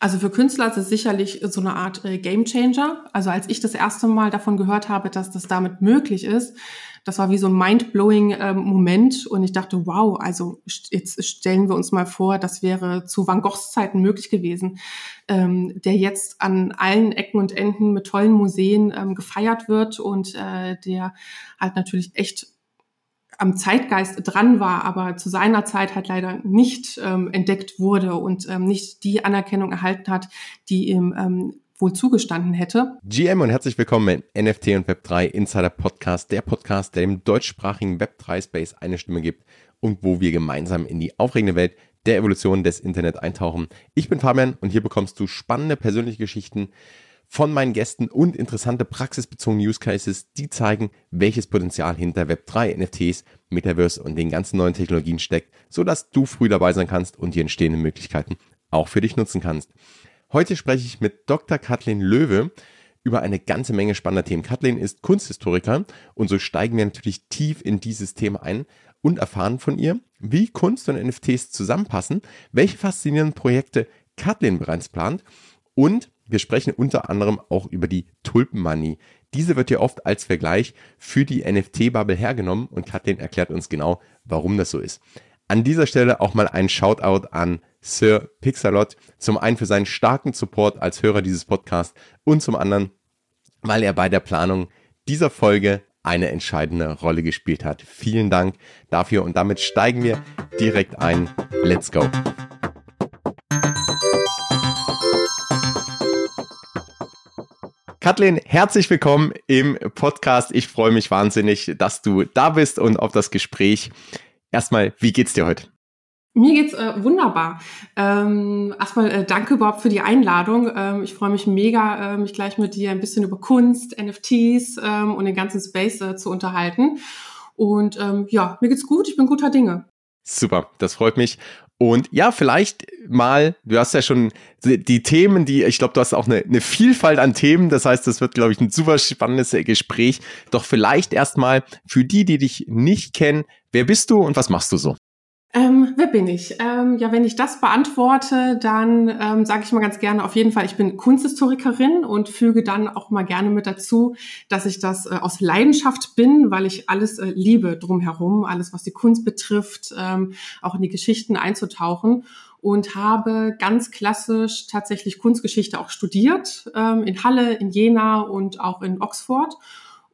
Also für Künstler ist es sicherlich so eine Art äh, Game Changer. Also als ich das erste Mal davon gehört habe, dass das damit möglich ist, das war wie so ein mind-blowing äh, Moment und ich dachte, wow, also jetzt stellen wir uns mal vor, das wäre zu Van Goghs Zeiten möglich gewesen, ähm, der jetzt an allen Ecken und Enden mit tollen Museen ähm, gefeiert wird und äh, der halt natürlich echt am Zeitgeist dran war, aber zu seiner Zeit halt leider nicht ähm, entdeckt wurde und ähm, nicht die Anerkennung erhalten hat, die ihm ähm, wohl zugestanden hätte. GM und herzlich willkommen im NFT und Web3 Insider Podcast, der Podcast, der dem deutschsprachigen Web3 Space eine Stimme gibt und wo wir gemeinsam in die aufregende Welt der Evolution des Internet eintauchen. Ich bin Fabian und hier bekommst du spannende persönliche Geschichten von meinen Gästen und interessante praxisbezogene Use Cases, die zeigen, welches Potenzial hinter Web3, NFTs, Metaverse und den ganzen neuen Technologien steckt, sodass du früh dabei sein kannst und die entstehenden Möglichkeiten auch für dich nutzen kannst. Heute spreche ich mit Dr. Kathleen Löwe über eine ganze Menge spannender Themen. Kathleen ist Kunsthistoriker und so steigen wir natürlich tief in dieses Thema ein und erfahren von ihr, wie Kunst und NFTs zusammenpassen, welche faszinierenden Projekte Kathleen bereits plant und wir sprechen unter anderem auch über die Tulpenmanie. Diese wird ja oft als Vergleich für die NFT-Bubble hergenommen und Kathleen erklärt uns genau, warum das so ist. An dieser Stelle auch mal ein Shoutout an Sir Pixalot. Zum einen für seinen starken Support als Hörer dieses Podcasts und zum anderen, weil er bei der Planung dieser Folge eine entscheidende Rolle gespielt hat. Vielen Dank dafür und damit steigen wir direkt ein. Let's go! Kathleen, herzlich willkommen im Podcast. Ich freue mich wahnsinnig, dass du da bist und auf das Gespräch. Erstmal, wie geht's dir heute? Mir geht's äh, wunderbar. Ähm, erstmal äh, danke überhaupt für die Einladung. Ähm, ich freue mich mega, äh, mich gleich mit dir ein bisschen über Kunst, NFTs ähm, und den ganzen Space äh, zu unterhalten. Und ähm, ja, mir geht's gut. Ich bin guter Dinge. Super, das freut mich. Und ja, vielleicht mal, du hast ja schon die Themen, die, ich glaube, du hast auch eine, eine Vielfalt an Themen. Das heißt, das wird, glaube ich, ein super spannendes Gespräch. Doch vielleicht erstmal für die, die dich nicht kennen, wer bist du und was machst du so? Ähm, wer bin ich? Ähm, ja, wenn ich das beantworte, dann ähm, sage ich mal ganz gerne auf jeden Fall, ich bin Kunsthistorikerin und füge dann auch mal gerne mit dazu, dass ich das äh, aus Leidenschaft bin, weil ich alles äh, liebe drumherum, alles was die Kunst betrifft, ähm, auch in die Geschichten einzutauchen und habe ganz klassisch tatsächlich Kunstgeschichte auch studiert ähm, in Halle, in Jena und auch in Oxford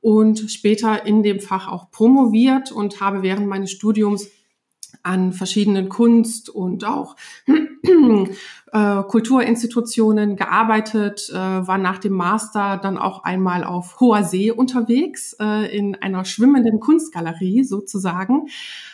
und später in dem Fach auch promoviert und habe während meines Studiums an verschiedenen Kunst- und auch äh, Kulturinstitutionen gearbeitet, äh, war nach dem Master dann auch einmal auf hoher See unterwegs, äh, in einer schwimmenden Kunstgalerie sozusagen,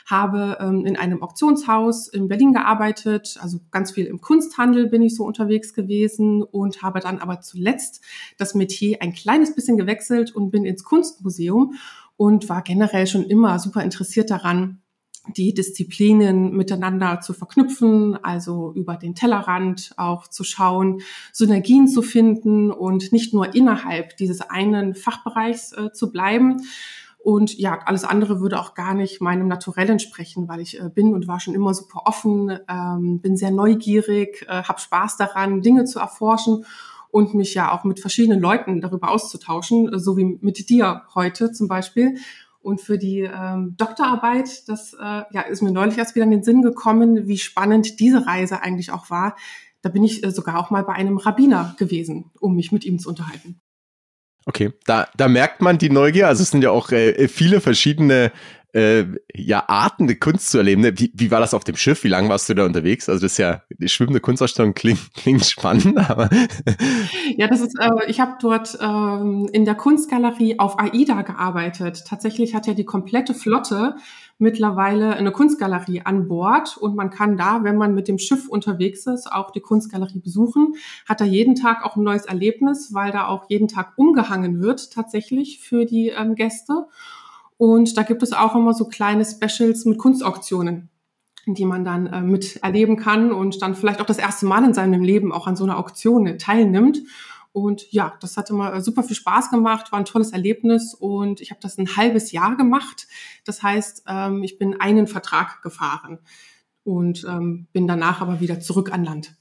habe ähm, in einem Auktionshaus in Berlin gearbeitet, also ganz viel im Kunsthandel bin ich so unterwegs gewesen und habe dann aber zuletzt das Metier ein kleines bisschen gewechselt und bin ins Kunstmuseum und war generell schon immer super interessiert daran, die Disziplinen miteinander zu verknüpfen, also über den Tellerrand auch zu schauen, Synergien zu finden und nicht nur innerhalb dieses einen Fachbereichs äh, zu bleiben. Und ja, alles andere würde auch gar nicht meinem Naturell entsprechen, weil ich äh, bin und war schon immer super offen, ähm, bin sehr neugierig, äh, habe Spaß daran, Dinge zu erforschen und mich ja auch mit verschiedenen Leuten darüber auszutauschen, so wie mit dir heute zum Beispiel. Und für die ähm, Doktorarbeit, das äh, ja, ist mir neulich erst wieder in den Sinn gekommen, wie spannend diese Reise eigentlich auch war. Da bin ich äh, sogar auch mal bei einem Rabbiner gewesen, um mich mit ihm zu unterhalten. Okay, da, da merkt man die Neugier. Also es sind ja auch äh, viele verschiedene äh, ja, Arten der Kunst zu erleben. Ne? Wie, wie war das auf dem Schiff? Wie lange warst du da unterwegs? Also das ist ja, die schwimmende Kunstausstellung klingt, klingt spannend, aber. ja, das ist, äh, ich habe dort ähm, in der Kunstgalerie auf AIDA gearbeitet. Tatsächlich hat ja die komplette Flotte mittlerweile eine Kunstgalerie an Bord und man kann da, wenn man mit dem Schiff unterwegs ist, auch die Kunstgalerie besuchen. Hat da jeden Tag auch ein neues Erlebnis, weil da auch jeden Tag umgehangen wird tatsächlich für die ähm, Gäste. Und da gibt es auch immer so kleine Specials mit Kunstauktionen, die man dann äh, mit kann und dann vielleicht auch das erste Mal in seinem Leben auch an so einer Auktion teilnimmt. Und ja, das hat immer äh, super viel Spaß gemacht, war ein tolles Erlebnis und ich habe das ein halbes Jahr gemacht. Das heißt, ähm, ich bin einen Vertrag gefahren und ähm, bin danach aber wieder zurück an Land.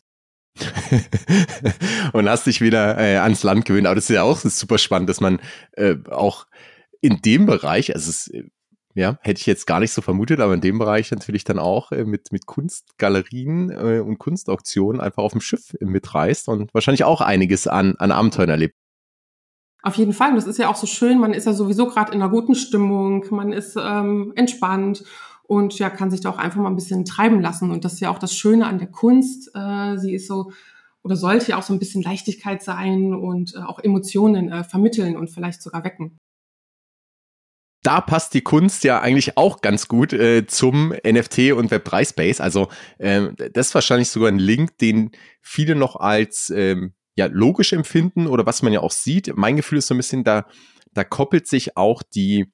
und hast dich wieder äh, ans Land gewöhnt. Aber das ist ja auch super spannend, dass man äh, auch in dem Bereich, also es, äh, ja, hätte ich jetzt gar nicht so vermutet, aber in dem Bereich natürlich dann auch äh, mit, mit Kunstgalerien äh, und Kunstauktionen einfach auf dem Schiff mitreist und wahrscheinlich auch einiges an, an Abenteuern erlebt. Auf jeden Fall. Und das ist ja auch so schön. Man ist ja sowieso gerade in einer guten Stimmung. Man ist ähm, entspannt und ja, kann sich da auch einfach mal ein bisschen treiben lassen. Und das ist ja auch das Schöne an der Kunst. Äh, sie ist so oder sollte ja auch so ein bisschen Leichtigkeit sein und äh, auch Emotionen äh, vermitteln und vielleicht sogar wecken. Da passt die Kunst ja eigentlich auch ganz gut äh, zum NFT und Web3 Space. Also äh, das ist wahrscheinlich sogar ein Link, den viele noch als ähm, ja logisch empfinden oder was man ja auch sieht. Mein Gefühl ist so ein bisschen da, da koppelt sich auch die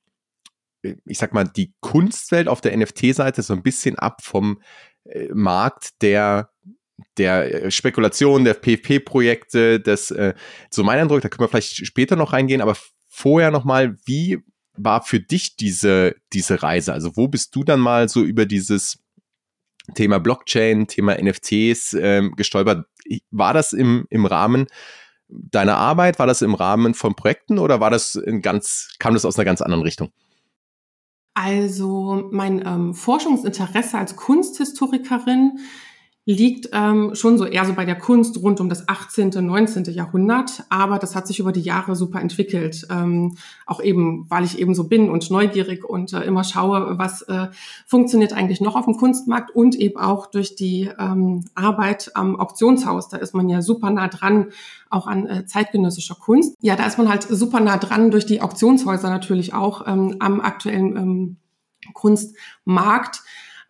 ich sag mal, die Kunstwelt auf der NFT-Seite so ein bisschen ab vom äh, Markt der der äh, Spekulation, der PFP-Projekte, das äh, so mein Eindruck, da können wir vielleicht später noch reingehen, aber vorher nochmal, wie war für dich diese, diese Reise? Also wo bist du dann mal so über dieses Thema Blockchain, Thema NFTs ähm, gestolpert? War das im, im Rahmen deiner Arbeit? War das im Rahmen von Projekten oder war das in ganz, kam das aus einer ganz anderen Richtung? Also mein ähm, Forschungsinteresse als Kunsthistorikerin liegt ähm, schon so eher so bei der Kunst rund um das 18., 19. Jahrhundert, aber das hat sich über die Jahre super entwickelt. Ähm, auch eben, weil ich eben so bin und neugierig und äh, immer schaue, was äh, funktioniert eigentlich noch auf dem Kunstmarkt und eben auch durch die ähm, Arbeit am Auktionshaus. Da ist man ja super nah dran, auch an äh, zeitgenössischer Kunst. Ja, da ist man halt super nah dran durch die Auktionshäuser natürlich auch ähm, am aktuellen ähm, Kunstmarkt.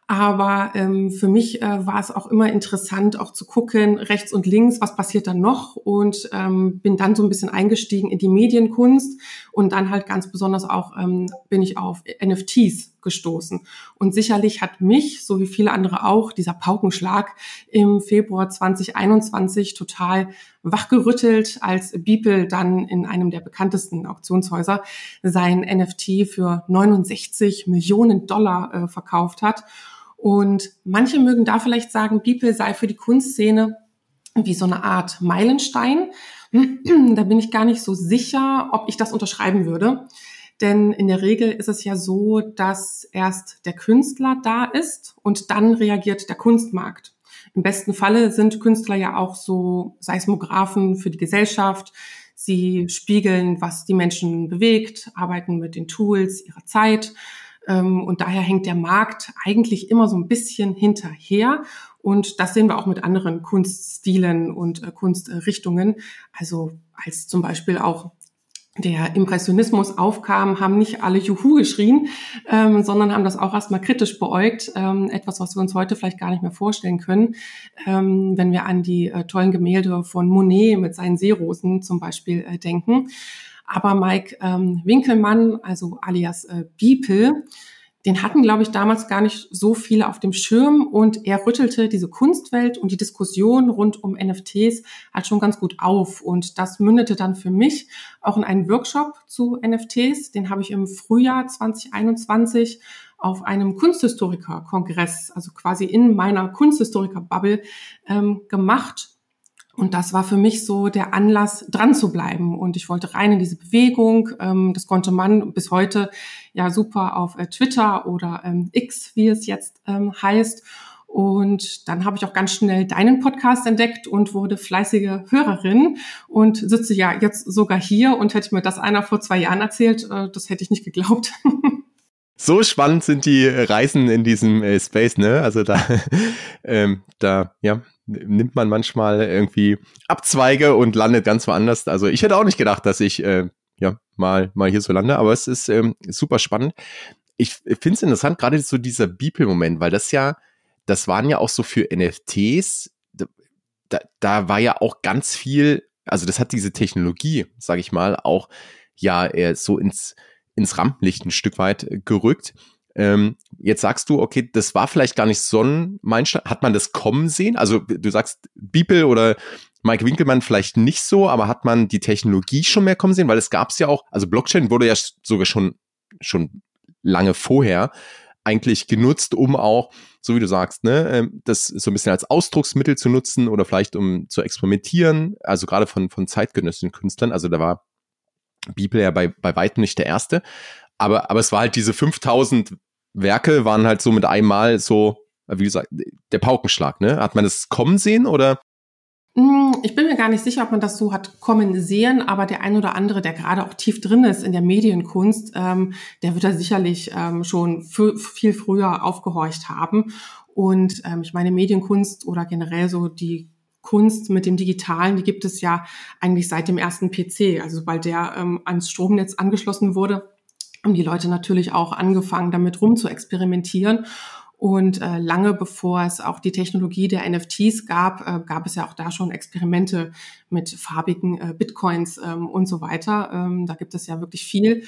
Aber ähm, für mich äh, war es auch immer interessant, auch zu gucken, rechts und links, was passiert dann noch und ähm, bin dann so ein bisschen eingestiegen in die Medienkunst und dann halt ganz besonders auch ähm, bin ich auf NFTs gestoßen. Und sicherlich hat mich, so wie viele andere auch, dieser Paukenschlag im Februar 2021 total wachgerüttelt, als Beeple dann in einem der bekanntesten Auktionshäuser sein NFT für 69 Millionen Dollar äh, verkauft hat. Und manche mögen da vielleicht sagen, Beeple sei für die Kunstszene wie so eine Art Meilenstein. da bin ich gar nicht so sicher, ob ich das unterschreiben würde. Denn in der Regel ist es ja so, dass erst der Künstler da ist und dann reagiert der Kunstmarkt. Im besten Falle sind Künstler ja auch so Seismographen für die Gesellschaft. Sie spiegeln, was die Menschen bewegt, arbeiten mit den Tools ihrer Zeit und daher hängt der Markt eigentlich immer so ein bisschen hinterher. Und das sehen wir auch mit anderen Kunststilen und äh, Kunstrichtungen. Also als zum Beispiel auch der Impressionismus aufkam, haben nicht alle Juhu geschrien, ähm, sondern haben das auch erstmal kritisch beäugt. Ähm, etwas, was wir uns heute vielleicht gar nicht mehr vorstellen können, ähm, wenn wir an die äh, tollen Gemälde von Monet mit seinen Seerosen zum Beispiel äh, denken. Aber Mike ähm, Winkelmann, also alias äh, Beeple, den hatten, glaube ich, damals gar nicht so viele auf dem Schirm und er rüttelte diese Kunstwelt und die Diskussion rund um NFTs halt schon ganz gut auf. Und das mündete dann für mich auch in einen Workshop zu NFTs. Den habe ich im Frühjahr 2021 auf einem Kunsthistoriker-Kongress, also quasi in meiner Kunsthistoriker-Bubble ähm, gemacht und das war für mich so der Anlass, dran zu bleiben. Und ich wollte rein in diese Bewegung. Ähm, das konnte man bis heute ja super auf äh, Twitter oder ähm, X, wie es jetzt ähm, heißt. Und dann habe ich auch ganz schnell deinen Podcast entdeckt und wurde fleißige Hörerin und sitze ja jetzt sogar hier. Und hätte mir das einer vor zwei Jahren erzählt, äh, das hätte ich nicht geglaubt. So spannend sind die Reisen in diesem äh, Space, ne? Also da, ähm, da, ja, nimmt man manchmal irgendwie Abzweige und landet ganz woanders. Also ich hätte auch nicht gedacht, dass ich äh, ja mal mal hier so lande, aber es ist ähm, super spannend. Ich finde es interessant, gerade so dieser Beeple-Moment, weil das ja, das waren ja auch so für NFTs, da, da war ja auch ganz viel, also das hat diese Technologie, sage ich mal, auch ja eher so ins ins Rampenlicht ein Stück weit gerückt. Ähm, jetzt sagst du, okay, das war vielleicht gar nicht so ein Meilenstein. Hat man das kommen sehen? Also du sagst Beeple oder Mike Winkelmann vielleicht nicht so, aber hat man die Technologie schon mehr kommen sehen? Weil es gab es ja auch, also Blockchain wurde ja sogar schon, schon lange vorher. eigentlich genutzt, um auch, so wie du sagst, ne, ähm, das so ein bisschen als Ausdrucksmittel zu nutzen oder vielleicht um zu experimentieren, also gerade von, von zeitgenössischen Künstlern. Also da war Bibel ja bei, bei weitem nicht der erste. Aber, aber es war halt diese 5000 Werke waren halt so mit einmal so, wie gesagt, der Paukenschlag, ne? Hat man das kommen sehen oder? Hm, ich bin mir gar nicht sicher, ob man das so hat kommen sehen, aber der ein oder andere, der gerade auch tief drin ist in der Medienkunst, ähm, der wird da sicherlich ähm, schon viel früher aufgehorcht haben. Und ähm, ich meine, Medienkunst oder generell so die Kunst mit dem Digitalen, die gibt es ja eigentlich seit dem ersten PC. Also sobald der ähm, ans Stromnetz angeschlossen wurde, haben die Leute natürlich auch angefangen, damit rum zu experimentieren. Und äh, lange bevor es auch die Technologie der NFTs gab, äh, gab es ja auch da schon Experimente mit farbigen äh, Bitcoins ähm, und so weiter. Ähm, da gibt es ja wirklich viel.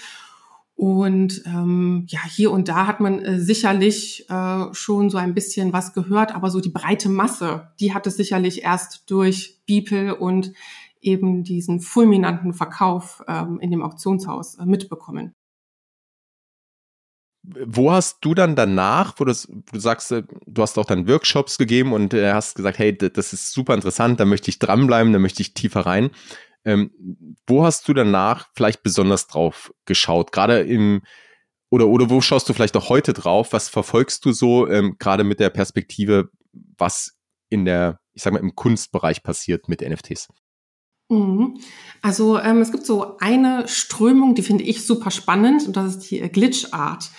Und ähm, ja, hier und da hat man äh, sicherlich äh, schon so ein bisschen was gehört, aber so die breite Masse, die hat es sicherlich erst durch Beeple und eben diesen fulminanten Verkauf ähm, in dem Auktionshaus äh, mitbekommen wo hast du dann danach, wo, du sagst, äh, du hast auch dann Workshops gegeben und äh, hast gesagt, hey, das ist super interessant, da möchte ich dranbleiben, da möchte ich tiefer rein. Ähm, wo hast du danach vielleicht besonders drauf geschaut? Gerade im, oder, oder wo schaust du vielleicht auch heute drauf? Was verfolgst du so, ähm, gerade mit der Perspektive, was in der, ich sag mal, im Kunstbereich passiert mit NFTs? Mhm. Also ähm, es gibt so eine Strömung, die finde ich super spannend und das ist die äh, Glitch Art.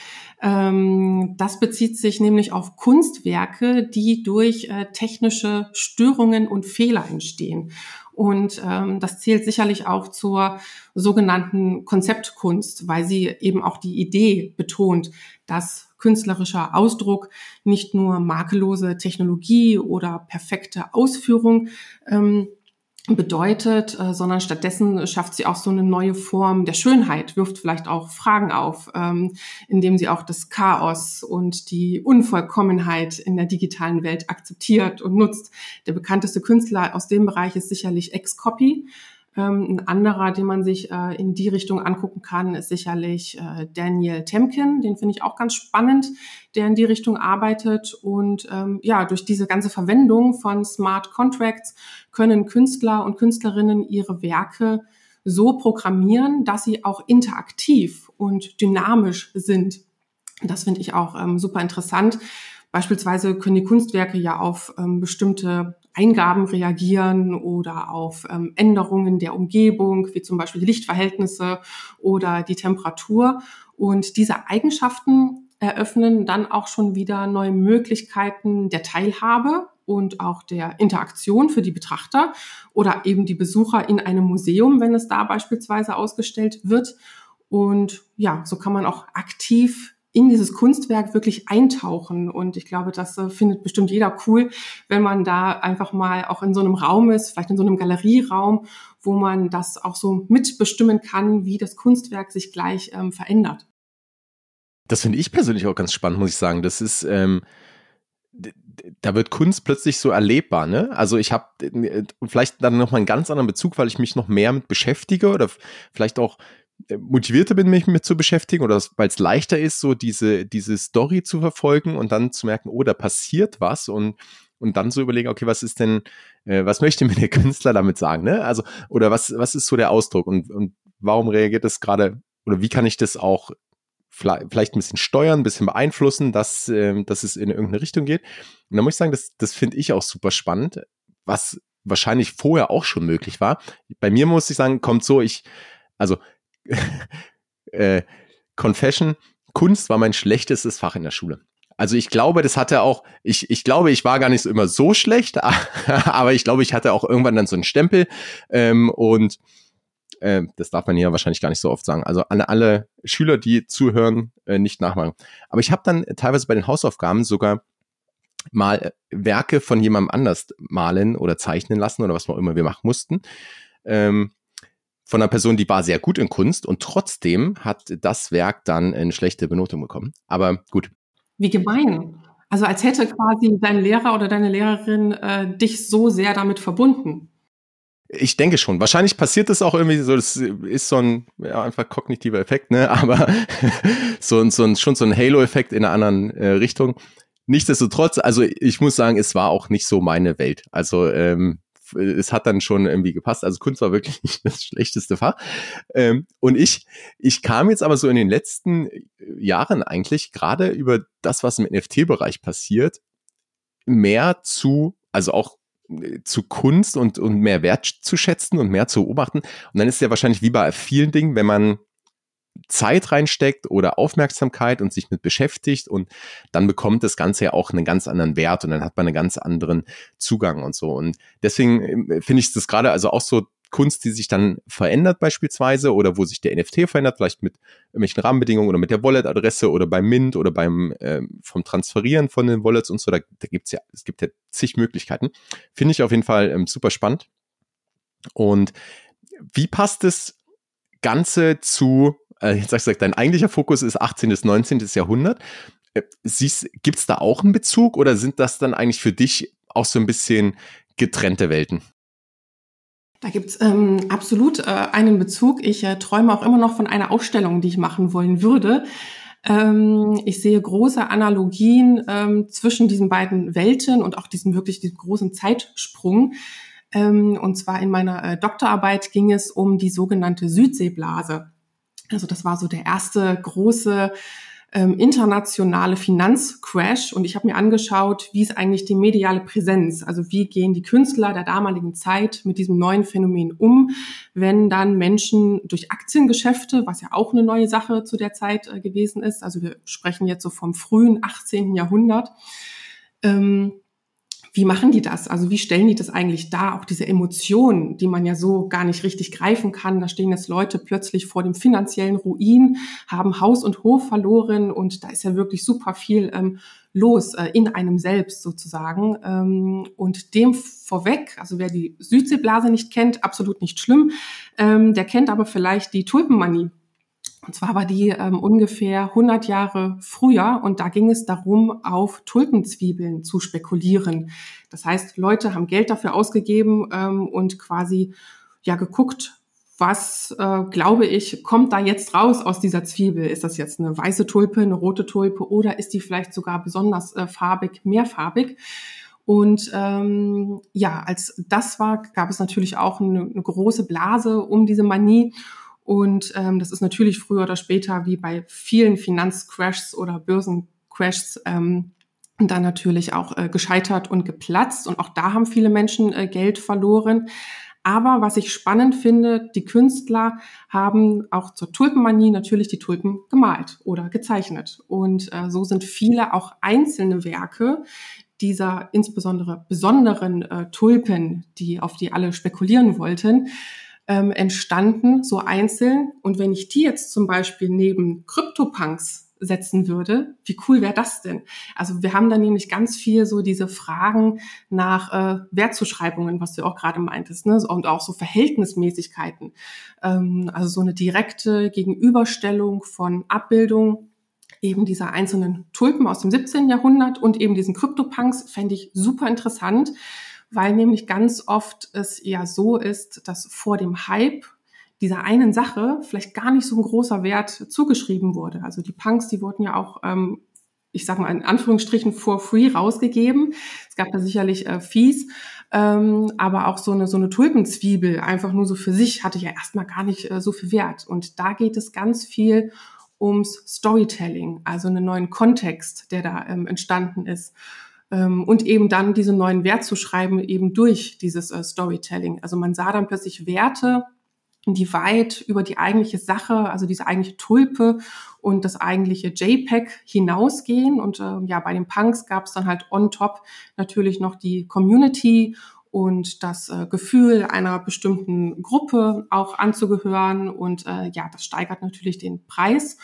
Ähm, das bezieht sich nämlich auf Kunstwerke, die durch äh, technische Störungen und Fehler entstehen. Und ähm, das zählt sicherlich auch zur sogenannten Konzeptkunst, weil sie eben auch die Idee betont, dass künstlerischer Ausdruck nicht nur makellose Technologie oder perfekte Ausführung ähm, bedeutet, äh, sondern stattdessen schafft sie auch so eine neue Form der Schönheit, wirft vielleicht auch Fragen auf, ähm, indem sie auch das Chaos und die Unvollkommenheit in der digitalen Welt akzeptiert und nutzt. Der bekannteste Künstler aus dem Bereich ist sicherlich Ex-Copy. Ähm, ein anderer, den man sich äh, in die Richtung angucken kann, ist sicherlich äh, Daniel Temkin. Den finde ich auch ganz spannend, der in die Richtung arbeitet. Und ähm, ja, durch diese ganze Verwendung von Smart Contracts können Künstler und Künstlerinnen ihre Werke so programmieren, dass sie auch interaktiv und dynamisch sind. Das finde ich auch ähm, super interessant. Beispielsweise können die Kunstwerke ja auf ähm, bestimmte Eingaben reagieren oder auf ähm, Änderungen der Umgebung, wie zum Beispiel die Lichtverhältnisse oder die Temperatur. Und diese Eigenschaften eröffnen dann auch schon wieder neue Möglichkeiten der Teilhabe und auch der Interaktion für die Betrachter oder eben die Besucher in einem Museum, wenn es da beispielsweise ausgestellt wird. Und ja, so kann man auch aktiv in dieses Kunstwerk wirklich eintauchen. Und ich glaube, das äh, findet bestimmt jeder cool, wenn man da einfach mal auch in so einem Raum ist, vielleicht in so einem Galerieraum, wo man das auch so mitbestimmen kann, wie das Kunstwerk sich gleich ähm, verändert. Das finde ich persönlich auch ganz spannend, muss ich sagen. Das ist, ähm, da wird Kunst plötzlich so erlebbar, ne? Also ich habe äh, vielleicht dann noch mal einen ganz anderen Bezug, weil ich mich noch mehr mit beschäftige oder vielleicht auch motivierter bin, mich mit zu beschäftigen oder weil es leichter ist, so diese, diese Story zu verfolgen und dann zu merken, oh, da passiert was und, und dann so überlegen, okay, was ist denn, äh, was möchte mir der Künstler damit sagen, ne? Also, oder was, was ist so der Ausdruck und, und warum reagiert das gerade, oder wie kann ich das auch vielleicht ein bisschen steuern, ein bisschen beeinflussen, dass, äh, dass es in irgendeine Richtung geht. Und da muss ich sagen, das, das finde ich auch super spannend, was wahrscheinlich vorher auch schon möglich war. Bei mir muss ich sagen, kommt so, ich, also äh, Confession, Kunst war mein schlechtestes Fach in der Schule. Also ich glaube, das hatte auch, ich, ich glaube, ich war gar nicht so immer so schlecht, aber ich glaube, ich hatte auch irgendwann dann so einen Stempel ähm, und äh, das darf man hier wahrscheinlich gar nicht so oft sagen. Also an alle Schüler, die zuhören, äh, nicht nachmachen. Aber ich habe dann teilweise bei den Hausaufgaben sogar mal Werke von jemandem anders malen oder zeichnen lassen oder was auch immer wir machen mussten. Ähm, von einer Person, die war sehr gut in Kunst und trotzdem hat das Werk dann eine schlechte Benotung bekommen. Aber gut. Wie gemein. Also als hätte quasi dein Lehrer oder deine Lehrerin äh, dich so sehr damit verbunden. Ich denke schon. Wahrscheinlich passiert das auch irgendwie so, das ist so ein ja, einfach kognitiver Effekt, ne? Aber so, ein so ein, schon so ein Halo-Effekt in einer anderen äh, Richtung. Nichtsdestotrotz, also ich muss sagen, es war auch nicht so meine Welt. Also ähm, es hat dann schon irgendwie gepasst. Also Kunst war wirklich nicht das schlechteste Fach. Ähm, und ich, ich kam jetzt aber so in den letzten Jahren eigentlich gerade über das, was im NFT-Bereich passiert, mehr zu, also auch äh, zu Kunst und, und mehr wertzuschätzen und mehr zu beobachten. Und dann ist es ja wahrscheinlich wie bei vielen Dingen, wenn man Zeit reinsteckt oder Aufmerksamkeit und sich mit beschäftigt und dann bekommt das Ganze ja auch einen ganz anderen Wert und dann hat man einen ganz anderen Zugang und so. Und deswegen ähm, finde ich das gerade also auch so Kunst, die sich dann verändert beispielsweise oder wo sich der NFT verändert, vielleicht mit irgendwelchen Rahmenbedingungen oder mit der Wallet-Adresse oder beim Mint oder beim äh, vom Transferieren von den Wallets und so, da, da gibt's ja, es gibt ja zig Möglichkeiten. Finde ich auf jeden Fall ähm, super spannend. Und wie passt das Ganze zu, äh, jetzt sagst du, dein eigentlicher Fokus ist 18. bis 19. Jahrhundert. Äh, siehst, gibt's da auch einen Bezug oder sind das dann eigentlich für dich auch so ein bisschen getrennte Welten? Da gibt's ähm, absolut äh, einen Bezug. Ich äh, träume auch immer noch von einer Ausstellung, die ich machen wollen würde. Ähm, ich sehe große Analogien ähm, zwischen diesen beiden Welten und auch diesem wirklich diesem großen Zeitsprung. Ähm, und zwar in meiner äh, Doktorarbeit ging es um die sogenannte Südseeblase. Also das war so der erste große ähm, internationale Finanzcrash und ich habe mir angeschaut, wie ist eigentlich die mediale Präsenz, also wie gehen die Künstler der damaligen Zeit mit diesem neuen Phänomen um, wenn dann Menschen durch Aktiengeschäfte, was ja auch eine neue Sache zu der Zeit äh, gewesen ist, also wir sprechen jetzt so vom frühen 18. Jahrhundert, ähm, wie machen die das? Also wie stellen die das eigentlich dar? Auch diese Emotionen, die man ja so gar nicht richtig greifen kann. Da stehen jetzt Leute plötzlich vor dem finanziellen Ruin, haben Haus und Hof verloren und da ist ja wirklich super viel ähm, los äh, in einem selbst sozusagen. Ähm, und dem vorweg, also wer die Südseeblase nicht kennt, absolut nicht schlimm, ähm, der kennt aber vielleicht die Tulpenmanie. Und zwar war die ähm, ungefähr 100 Jahre früher und da ging es darum, auf Tulpenzwiebeln zu spekulieren. Das heißt, Leute haben Geld dafür ausgegeben ähm, und quasi ja geguckt, was äh, glaube ich kommt da jetzt raus aus dieser Zwiebel? Ist das jetzt eine weiße Tulpe, eine rote Tulpe oder ist die vielleicht sogar besonders äh, farbig, mehrfarbig? Und ähm, ja, als das war, gab es natürlich auch eine, eine große Blase um diese Manie. Und ähm, das ist natürlich früher oder später wie bei vielen Finanzcrashs oder Börsencrashs ähm, dann natürlich auch äh, gescheitert und geplatzt. Und auch da haben viele Menschen äh, Geld verloren. Aber was ich spannend finde, die Künstler haben auch zur Tulpenmanie natürlich die Tulpen gemalt oder gezeichnet. Und äh, so sind viele auch einzelne Werke dieser insbesondere besonderen äh, Tulpen, die auf die alle spekulieren wollten, ähm, entstanden, so einzeln. Und wenn ich die jetzt zum Beispiel neben CryptoPunks setzen würde, wie cool wäre das denn? Also wir haben da nämlich ganz viel so diese Fragen nach äh, Wertzuschreibungen, was du auch gerade meintest, ne? und auch so Verhältnismäßigkeiten. Ähm, also so eine direkte Gegenüberstellung von Abbildung eben dieser einzelnen Tulpen aus dem 17. Jahrhundert und eben diesen CryptoPunks fände ich super interessant, weil nämlich ganz oft es ja so ist, dass vor dem Hype dieser einen Sache vielleicht gar nicht so ein großer Wert zugeschrieben wurde. Also die Punks, die wurden ja auch, ähm, ich sage mal in Anführungsstrichen, for free rausgegeben. Es gab da sicherlich äh, Fees, ähm, aber auch so eine, so eine Tulpenzwiebel, einfach nur so für sich, hatte ja erstmal gar nicht äh, so viel Wert. Und da geht es ganz viel ums Storytelling, also einen neuen Kontext, der da ähm, entstanden ist. Ähm, und eben dann diesen neuen Wert zu schreiben, eben durch dieses äh, Storytelling. Also man sah dann plötzlich Werte, die weit über die eigentliche Sache, also diese eigentliche Tulpe und das eigentliche JPEG hinausgehen. Und äh, ja, bei den Punks gab es dann halt on top natürlich noch die Community und das äh, Gefühl einer bestimmten Gruppe auch anzugehören. Und äh, ja, das steigert natürlich den Preis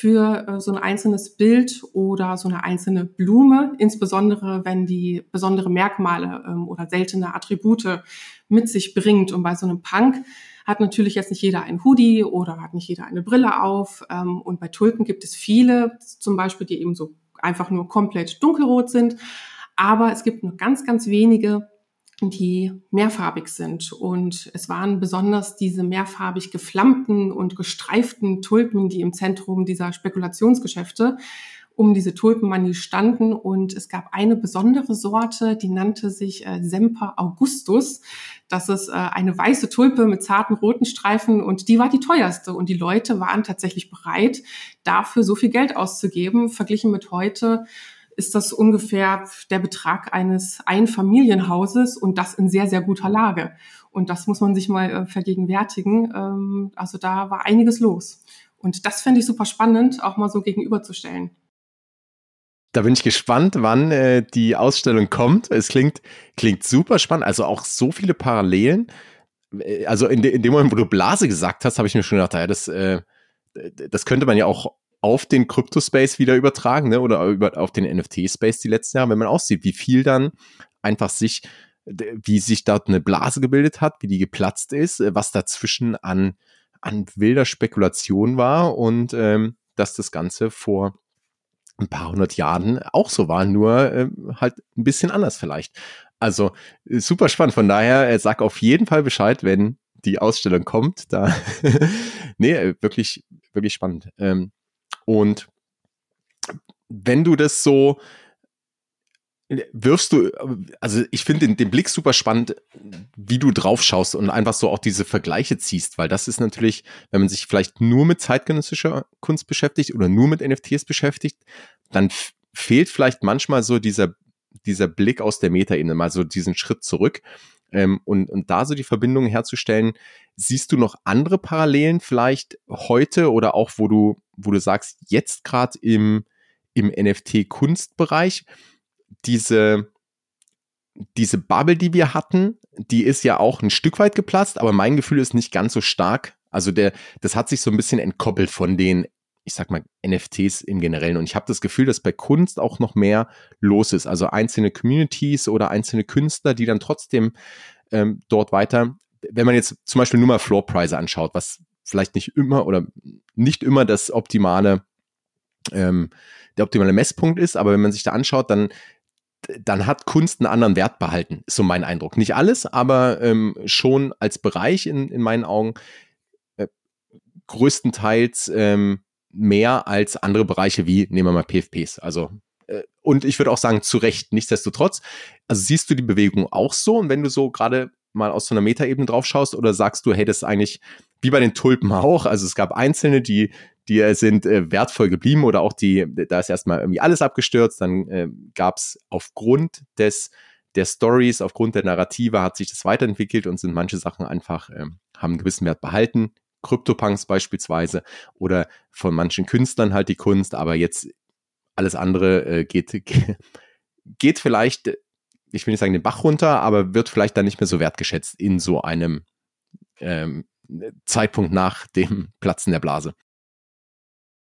für äh, so ein einzelnes Bild oder so eine einzelne Blume, insbesondere wenn die besondere Merkmale ähm, oder seltene Attribute mit sich bringt. Und bei so einem Punk hat natürlich jetzt nicht jeder ein Hoodie oder hat nicht jeder eine Brille auf. Ähm, und bei Tulpen gibt es viele, zum Beispiel, die eben so einfach nur komplett dunkelrot sind. Aber es gibt nur ganz, ganz wenige, die mehrfarbig sind. Und es waren besonders diese mehrfarbig geflammten und gestreiften Tulpen, die im Zentrum dieser Spekulationsgeschäfte um diese Tulpenmanie standen. Und es gab eine besondere Sorte, die nannte sich äh, Semper Augustus. Das ist äh, eine weiße Tulpe mit zarten roten Streifen und die war die teuerste. Und die Leute waren tatsächlich bereit, dafür so viel Geld auszugeben, verglichen mit heute ist das ungefähr der Betrag eines Einfamilienhauses und das in sehr, sehr guter Lage. Und das muss man sich mal äh, vergegenwärtigen. Ähm, also da war einiges los. Und das fände ich super spannend, auch mal so gegenüberzustellen. Da bin ich gespannt, wann äh, die Ausstellung kommt. Es klingt, klingt super spannend. Also auch so viele Parallelen. Äh, also in, de, in dem Moment, wo du Blase gesagt hast, habe ich mir schon gedacht, ja, das, äh, das könnte man ja auch auf den Crypto-Space wieder übertragen, ne? oder über, auf den NFT-Space die letzten Jahre, wenn man aussieht, wie viel dann einfach sich, wie sich dort eine Blase gebildet hat, wie die geplatzt ist, äh, was dazwischen an, an wilder Spekulation war und ähm, dass das Ganze vor ein paar hundert Jahren auch so war, nur äh, halt ein bisschen anders vielleicht. Also super spannend. Von daher äh, sag auf jeden Fall Bescheid, wenn die Ausstellung kommt. Da nee, äh, wirklich wirklich spannend. Ähm, und wenn du das so wirfst du, also ich finde den, den, Blick super spannend, wie du drauf schaust und einfach so auch diese Vergleiche ziehst, weil das ist natürlich, wenn man sich vielleicht nur mit zeitgenössischer Kunst beschäftigt oder nur mit NFTs beschäftigt, dann fehlt vielleicht manchmal so dieser, dieser Blick aus der Metaebene, mal so diesen Schritt zurück. Ähm, und, und da so die Verbindung herzustellen, siehst du noch andere Parallelen vielleicht heute oder auch, wo du, wo du sagst, jetzt gerade im, im NFT-Kunstbereich, diese, diese Bubble, die wir hatten, die ist ja auch ein Stück weit geplatzt, aber mein Gefühl ist nicht ganz so stark. Also der, das hat sich so ein bisschen entkoppelt von den, ich sag mal, NFTs im Generellen. Und ich habe das Gefühl, dass bei Kunst auch noch mehr los ist. Also einzelne Communities oder einzelne Künstler, die dann trotzdem ähm, dort weiter, wenn man jetzt zum Beispiel nur mal Floorpreise anschaut, was vielleicht nicht immer oder nicht immer das optimale, ähm, der optimale Messpunkt ist, aber wenn man sich da anschaut, dann dann hat Kunst einen anderen Wert behalten, ist so mein Eindruck. Nicht alles, aber ähm, schon als Bereich in, in meinen Augen äh, größtenteils ähm, mehr als andere Bereiche wie, nehmen wir mal PFPs. Also, äh, und ich würde auch sagen, zu Recht, nichtsdestotrotz. Also siehst du die Bewegung auch so? Und wenn du so gerade mal aus so einer Metaebene drauf schaust, oder sagst du, hey, das ist eigentlich wie bei den Tulpen auch. Also es gab Einzelne, die, die sind äh, wertvoll geblieben oder auch die, da ist erstmal irgendwie alles abgestürzt. Dann äh, gab es aufgrund des der Stories, aufgrund der Narrative hat sich das weiterentwickelt und sind manche Sachen einfach, äh, haben einen gewissen Wert behalten. Kryptopunks beispielsweise oder von manchen Künstlern halt die Kunst, aber jetzt alles andere äh, geht, geht vielleicht, ich will nicht sagen den Bach runter, aber wird vielleicht dann nicht mehr so wertgeschätzt in so einem ähm, Zeitpunkt nach dem Platzen der Blase?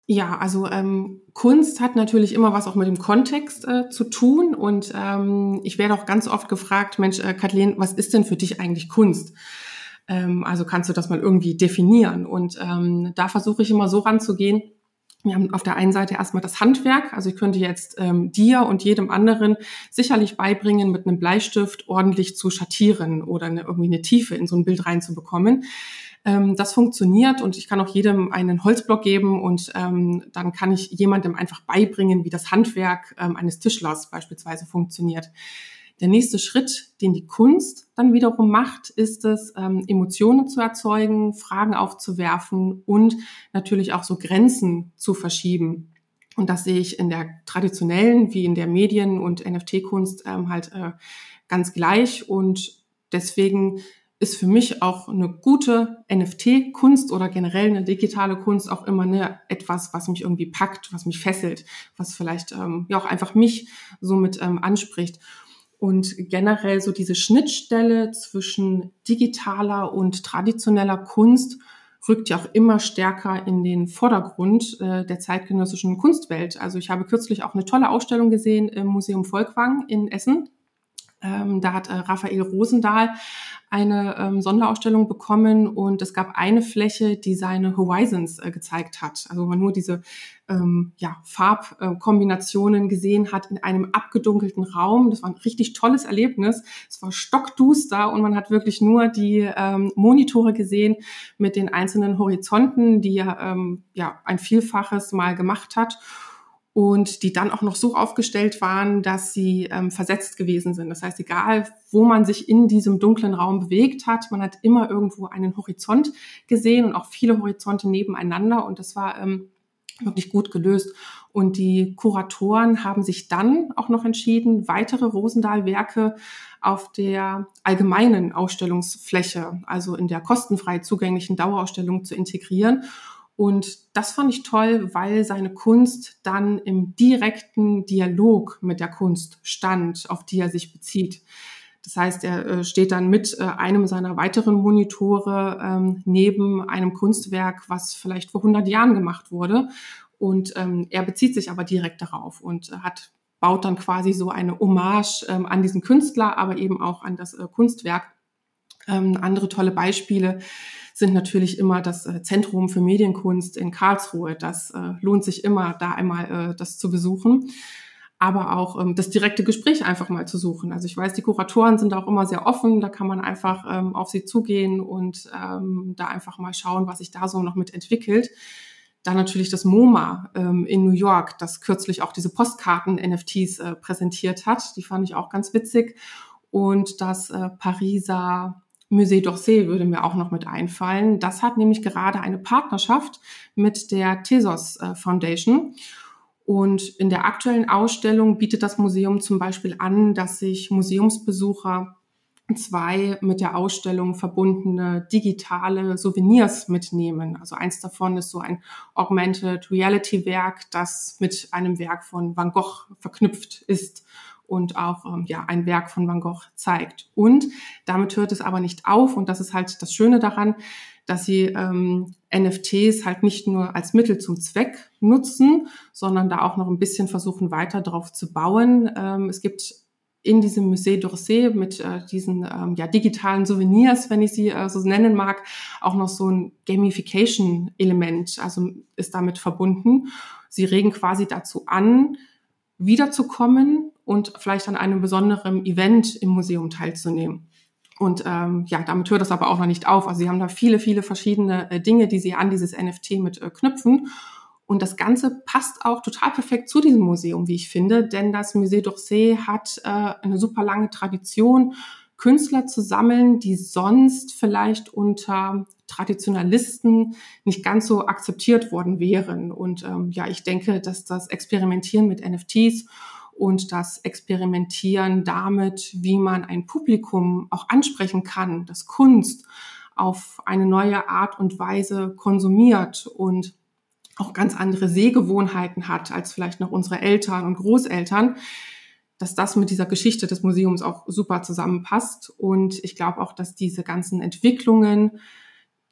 Ja, also ähm, Kunst hat natürlich immer was auch mit dem Kontext äh, zu tun und ähm, ich werde auch ganz oft gefragt, Mensch, äh, Kathleen, was ist denn für dich eigentlich Kunst? Ähm, also kannst du das mal irgendwie definieren? Und ähm, da versuche ich immer so ranzugehen. Wir haben auf der einen Seite erstmal das Handwerk. Also ich könnte jetzt ähm, dir und jedem anderen sicherlich beibringen, mit einem Bleistift ordentlich zu schattieren oder eine, irgendwie eine Tiefe in so ein Bild reinzubekommen. Ähm, das funktioniert und ich kann auch jedem einen Holzblock geben und ähm, dann kann ich jemandem einfach beibringen, wie das Handwerk ähm, eines Tischlers beispielsweise funktioniert. Der nächste Schritt, den die Kunst dann wiederum macht, ist es, ähm, Emotionen zu erzeugen, Fragen aufzuwerfen und natürlich auch so Grenzen zu verschieben. Und das sehe ich in der traditionellen wie in der Medien- und NFT-Kunst ähm, halt äh, ganz gleich. Und deswegen ist für mich auch eine gute NFT-Kunst oder generell eine digitale Kunst auch immer eine, etwas, was mich irgendwie packt, was mich fesselt, was vielleicht ähm, ja auch einfach mich somit ähm, anspricht. Und generell so diese Schnittstelle zwischen digitaler und traditioneller Kunst rückt ja auch immer stärker in den Vordergrund äh, der zeitgenössischen Kunstwelt. Also ich habe kürzlich auch eine tolle Ausstellung gesehen im Museum Volkwang in Essen Ähm, da hat äh, Raphael Rosendahl eine ähm, Sonderausstellung bekommen und es gab eine Fläche, die seine Horizons äh, gezeigt hat. Also man nur diese ähm, ja, Farbkombinationen gesehen hat in einem abgedunkelten Raum. Das war ein richtig tolles Erlebnis. Es war stockduster und man hat wirklich nur die ähm, Monitore gesehen mit den einzelnen Horizonten, die er ähm, ja ein Vielfaches mal gemacht hat und die dann auch noch so aufgestellt waren, dass sie ähm, versetzt gewesen sind. Das heißt, egal wo man sich in diesem dunklen Raum bewegt hat, man hat immer irgendwo einen Horizont gesehen und auch viele Horizonte nebeneinander und das war ähm, wirklich gut gelöst. Und die Kuratoren haben sich dann auch noch entschieden, weitere Rosendahl-Werke auf der allgemeinen Ausstellungsfläche, also in der kostenfrei zugänglichen Dauerausstellung zu integrieren. Und das fand ich toll, weil seine Kunst dann im direkten Dialog mit der Kunst stand, auf die er sich bezieht. Das heißt, er äh, steht dann mit äh, einem seiner weiteren Monitore ähm, neben einem Kunstwerk, was vielleicht vor 100 Jahren gemacht wurde. Und ähm, er bezieht sich aber direkt darauf und hat baut dann quasi so eine Hommage ähm, an diesen Künstler, aber eben auch an das äh, Kunstwerk. Andere tolle Beispiele sind natürlich immer das äh, Zentrum für Medienkunst in Karlsruhe. Das äh, lohnt sich immer, da einmal äh, das zu besuchen. Aber auch ähm, das direkte Gespräch einfach mal zu suchen. Also ich weiß, die Kuratoren sind auch immer sehr offen. Da kann man einfach ähm, auf sie zugehen und ähm, da einfach mal schauen, was sich da so noch mit entwickelt. Dann natürlich das MoMA ähm, in New York, das kürzlich auch diese Postkarten-NFTs äh, präsentiert hat. Die fand ich auch ganz witzig. Und das äh, Pariser Musée d'Orsay würde mir auch noch mit einfallen. Das hat nämlich gerade eine Partnerschaft mit der Thesos äh, Foundation. Und in der aktuellen Ausstellung bietet das Museum zum Beispiel an, dass sich Museumsbesucher zwei mit der Ausstellung verbundene digitale Souvenirs mitnehmen. Also eins davon ist so ein Augmented Reality Werk, das mit einem Werk von Van Gogh verknüpft ist und auch ähm, ja ein Werk von Van Gogh zeigt. Und damit hört es aber nicht auf und das ist halt das Schöne daran, dass sie ähm, NFTs halt nicht nur als Mittel zum Zweck nutzen, sondern da auch noch ein bisschen versuchen weiter drauf zu bauen. Ähm, es gibt in diesem Musée d'Orsay mit äh, diesen ähm, ja, digitalen Souvenirs, wenn ich sie äh, so nennen mag, auch noch so ein Gamification-Element, also ist damit verbunden. Sie regen quasi dazu an, wiederzukommen und vielleicht an einem besonderen Event im Museum teilzunehmen. Und ähm, ja, damit hört das aber auch noch nicht auf. Also sie haben da viele, viele verschiedene äh, Dinge, die sie an dieses NFT mit äh, knüpfen. Und das Ganze passt auch total perfekt zu diesem Museum, wie ich finde, denn das Musée d'Orsay hat äh, eine super lange Tradition, Künstler zu sammeln, die sonst vielleicht unter Traditionalisten nicht ganz so akzeptiert worden wären. Und ähm, ja, ich denke, dass das Experimentieren mit NFTs und das Experimentieren damit, wie man ein Publikum auch ansprechen kann, das Kunst auf eine neue Art und Weise konsumiert und auch ganz andere Sehgewohnheiten hat als vielleicht noch unsere Eltern und Großeltern, dass das mit dieser Geschichte des Museums auch super zusammenpasst. Und ich glaube auch, dass diese ganzen Entwicklungen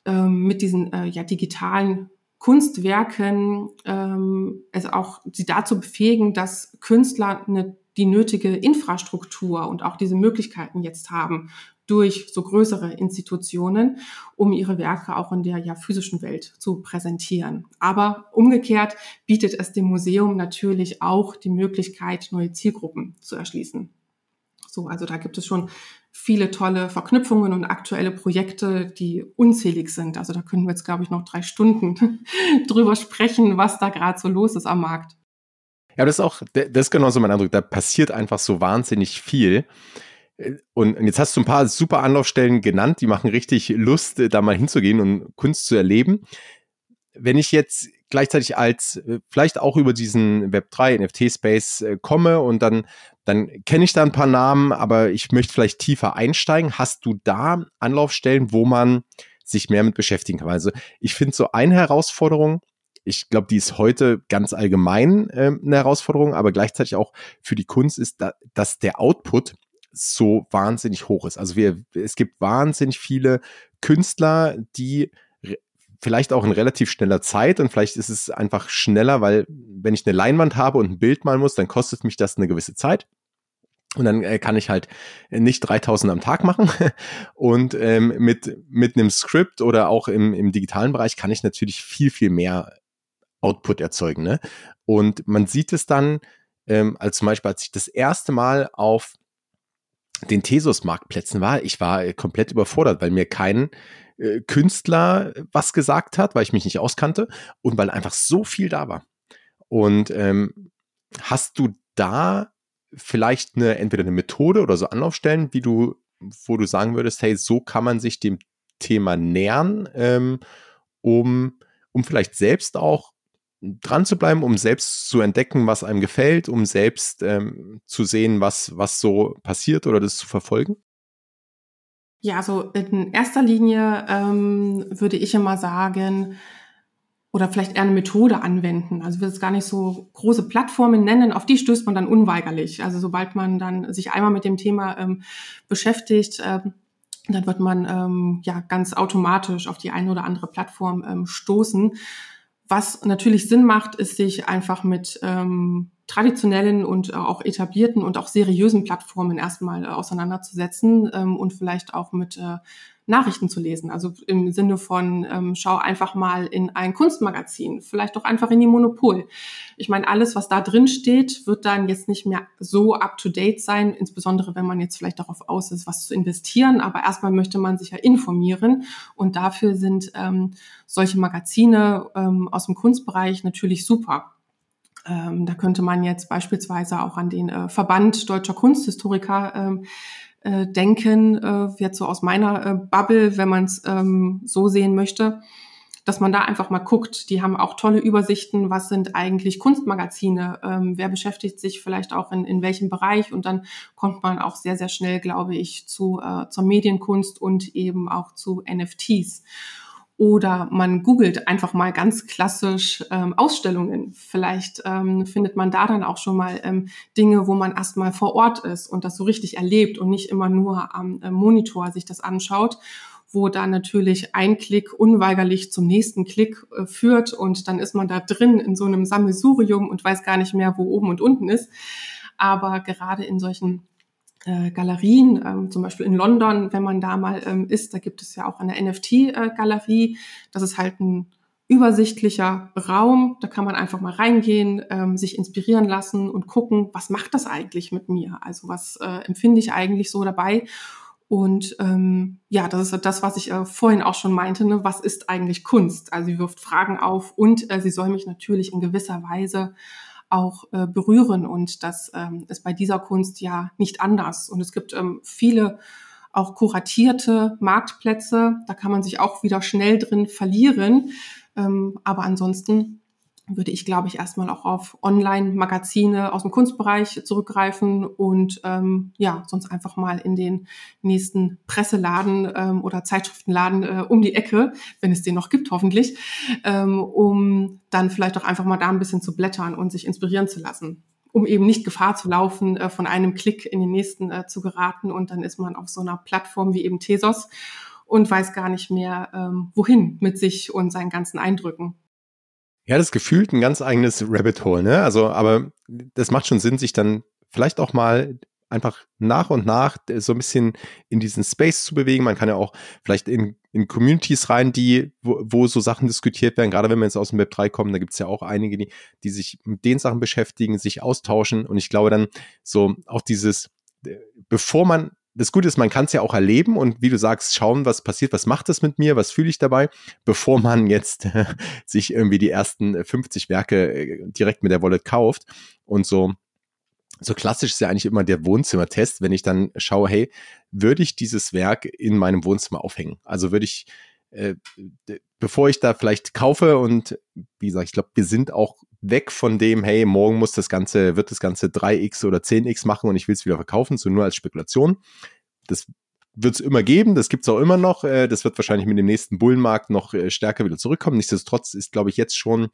ähm, mit diesen äh, ja, digitalen Kunstwerken ähm, also auch sie dazu befähigen, dass Künstler eine, die nötige Infrastruktur und auch diese Möglichkeiten jetzt haben durch so größere Institutionen, um ihre Werke auch in der ja physischen Welt zu präsentieren. Aber umgekehrt bietet es dem Museum natürlich auch die Möglichkeit, neue Zielgruppen zu erschließen. So, also da gibt es schon viele tolle Verknüpfungen und aktuelle Projekte, die unzählig sind. Also da können wir jetzt, glaube ich, noch drei Stunden drüber sprechen, was da gerade so los ist am Markt. Ja, das ist auch, das ist genauso mein Eindruck. Da passiert einfach so wahnsinnig viel. Und jetzt hast du ein paar super Anlaufstellen genannt, die machen richtig Lust, da mal hinzugehen und Kunst zu erleben. Wenn ich jetzt gleichzeitig als vielleicht auch über diesen Web3 NFT-Space äh, komme und dann dann kenne ich da ein paar Namen, aber ich möchte vielleicht tiefer einsteigen. Hast du da Anlaufstellen, wo man sich mehr mit beschäftigen kann? Also ich finde so eine Herausforderung, ich glaube, die ist heute ganz allgemein äh, eine Herausforderung, aber gleichzeitig auch für die Kunst ist, da, dass der Output so wahnsinnig hoch ist. Also wir, es gibt wahnsinnig viele Künstler, die vielleicht auch in relativ schneller Zeit und vielleicht ist es einfach schneller, weil wenn ich eine Leinwand habe und ein Bild malen muss, dann kostet mich das eine gewisse Zeit. Und dann äh, kann ich halt nicht 3000 am Tag machen. Und ähm, mit, mit einem Script oder auch im, im digitalen Bereich kann ich natürlich viel, viel mehr Output erzeugen. Ne? Und man sieht es dann, ähm, als zum Beispiel, als ich das erste Mal auf den Thesos-Marktplätzen war, ich war äh, komplett überfordert, weil mir kein äh, Künstler was gesagt hat, weil ich mich nicht auskannte und weil einfach so viel da war. Und ähm, hast du da vielleicht eine, entweder eine Methode oder so Anlaufstellen, wie du, wo du sagen würdest, hey, so kann man sich dem Thema nähern, ähm, um, um vielleicht selbst auch dran zu bleiben, um selbst zu entdecken, was einem gefällt, um selbst ähm, zu sehen, was, was so passiert oder das zu verfolgen? Ja, also in erster Linie ähm, würde ich immer sagen, oder vielleicht eher eine Methode anwenden. Also ich will es gar nicht so große Plattformen nennen, auf die stößt man dann unweigerlich. Also sobald man dann sich einmal mit dem Thema ähm, beschäftigt, ähm, dann wird man ähm, ja ganz automatisch auf die eine oder andere Plattform ähm, stoßen. Was natürlich Sinn macht, ist sich einfach mit ähm, traditionellen und auch etablierten und auch seriösen Plattformen erstmal äh, auseinanderzusetzen ähm, und vielleicht auch mit äh, Nachrichten zu lesen. Also im Sinne von, ähm, schau einfach mal in ein Kunstmagazin, vielleicht doch einfach in die Monopol. Ich meine, alles, was da drin steht, wird dann jetzt nicht mehr so up-to-date sein, insbesondere wenn man jetzt vielleicht darauf aus ist, was zu investieren. Aber erstmal möchte man sich ja informieren und dafür sind ähm, solche Magazine ähm, aus dem Kunstbereich natürlich super. Ähm, da könnte man jetzt beispielsweise auch an den äh, Verband deutscher Kunsthistoriker ähm, äh, denken, äh, jetzt so aus meiner äh, Bubble, wenn man es ähm, so sehen möchte, dass man da einfach mal guckt. Die haben auch tolle Übersichten, was sind eigentlich Kunstmagazine, ähm, wer beschäftigt sich vielleicht auch in, in welchem Bereich und dann kommt man auch sehr, sehr schnell, glaube ich, zu, äh, zur Medienkunst und eben auch zu NFTs. Oder man googelt einfach mal ganz klassisch ähm, Ausstellungen. Vielleicht ähm, findet man da dann auch schon mal ähm, Dinge, wo man erstmal vor Ort ist und das so richtig erlebt und nicht immer nur am äh, Monitor sich das anschaut wo dann natürlich ein Klick unweigerlich zum nächsten Klick äh, führt und dann ist man da drin in so einem Sammelsurium und weiß gar nicht mehr, wo oben und unten ist. Aber gerade in solchen äh, Galerien, ähm, zum Beispiel in London, wenn man da mal ähm, ist, da gibt es ja auch eine NFT-Galerie. Das ist halt ein übersichtlicher Raum. Da kann man einfach mal reingehen, ähm, sich inspirieren lassen und gucken, was macht das eigentlich mit mir? Also was äh, empfinde ich eigentlich so dabei? Und ähm, ja, das ist das, was ich äh, vorhin auch schon meinte. Ne? Was ist eigentlich Kunst? Also sie wirft Fragen auf und äh, sie soll mich natürlich in gewisser Weise auch äh, berühren. Und das ähm, ist bei dieser Kunst ja nicht anders. Und es gibt ähm, viele auch kuratierte Marktplätze. Da kann man sich auch wieder schnell drin verlieren. Ähm, aber ansonsten würde ich, glaube ich, erstmal auch auf Online-Magazine aus dem Kunstbereich zurückgreifen und ähm, ja, sonst einfach mal in den nächsten Presseladen ähm, oder Zeitschriftenladen äh, um die Ecke, wenn es den noch gibt, hoffentlich, ähm, um dann vielleicht auch einfach mal da ein bisschen zu blättern und sich inspirieren zu lassen um eben nicht Gefahr zu laufen, äh, von einem Klick in den nächsten äh, zu geraten und dann ist man auf so einer Plattform wie eben Thesos und weiß gar nicht mehr, ähm, wohin mit sich und seinen ganzen Eindrücken. Ja, das gefühlt ein ganz eigenes Rabbit Hole, ne? Also, aber das macht schon Sinn, sich dann vielleicht auch mal einfach nach und nach so ein bisschen in diesen Space zu bewegen. Man kann ja auch vielleicht in, in Communities rein, die, wo, wo so Sachen diskutiert werden. Gerade wenn wir jetzt aus dem Web 3 kommen, da gibt es ja auch einige, die, die sich mit den Sachen beschäftigen, sich austauschen. Und ich glaube dann so auch dieses, bevor man das Gute ist, man kann es ja auch erleben und wie du sagst, schauen, was passiert, was macht das mit mir, was fühle ich dabei, bevor man jetzt sich irgendwie die ersten 50 Werke äh, direkt mit der Wallet kauft. Und so, so klassisch ist ja eigentlich immer der Wohnzimmertest, wenn ich dann schaue, hey, würde ich dieses Werk in meinem Wohnzimmer aufhängen? Also würde ich, äh, bevor ich da vielleicht kaufe und wie gesagt, ich glaube, wir sind auch weg von dem, hey, morgen muss das Ganze, wird das Ganze 3x oder 10x machen und ich will es wieder verkaufen, so nur als Spekulation. Das wird es immer geben, das gibt es auch immer noch. Äh, das wird wahrscheinlich mit dem nächsten Bullenmarkt noch äh, stärker wieder zurückkommen. Nichtsdestotrotz ist, glaube ich, jetzt schon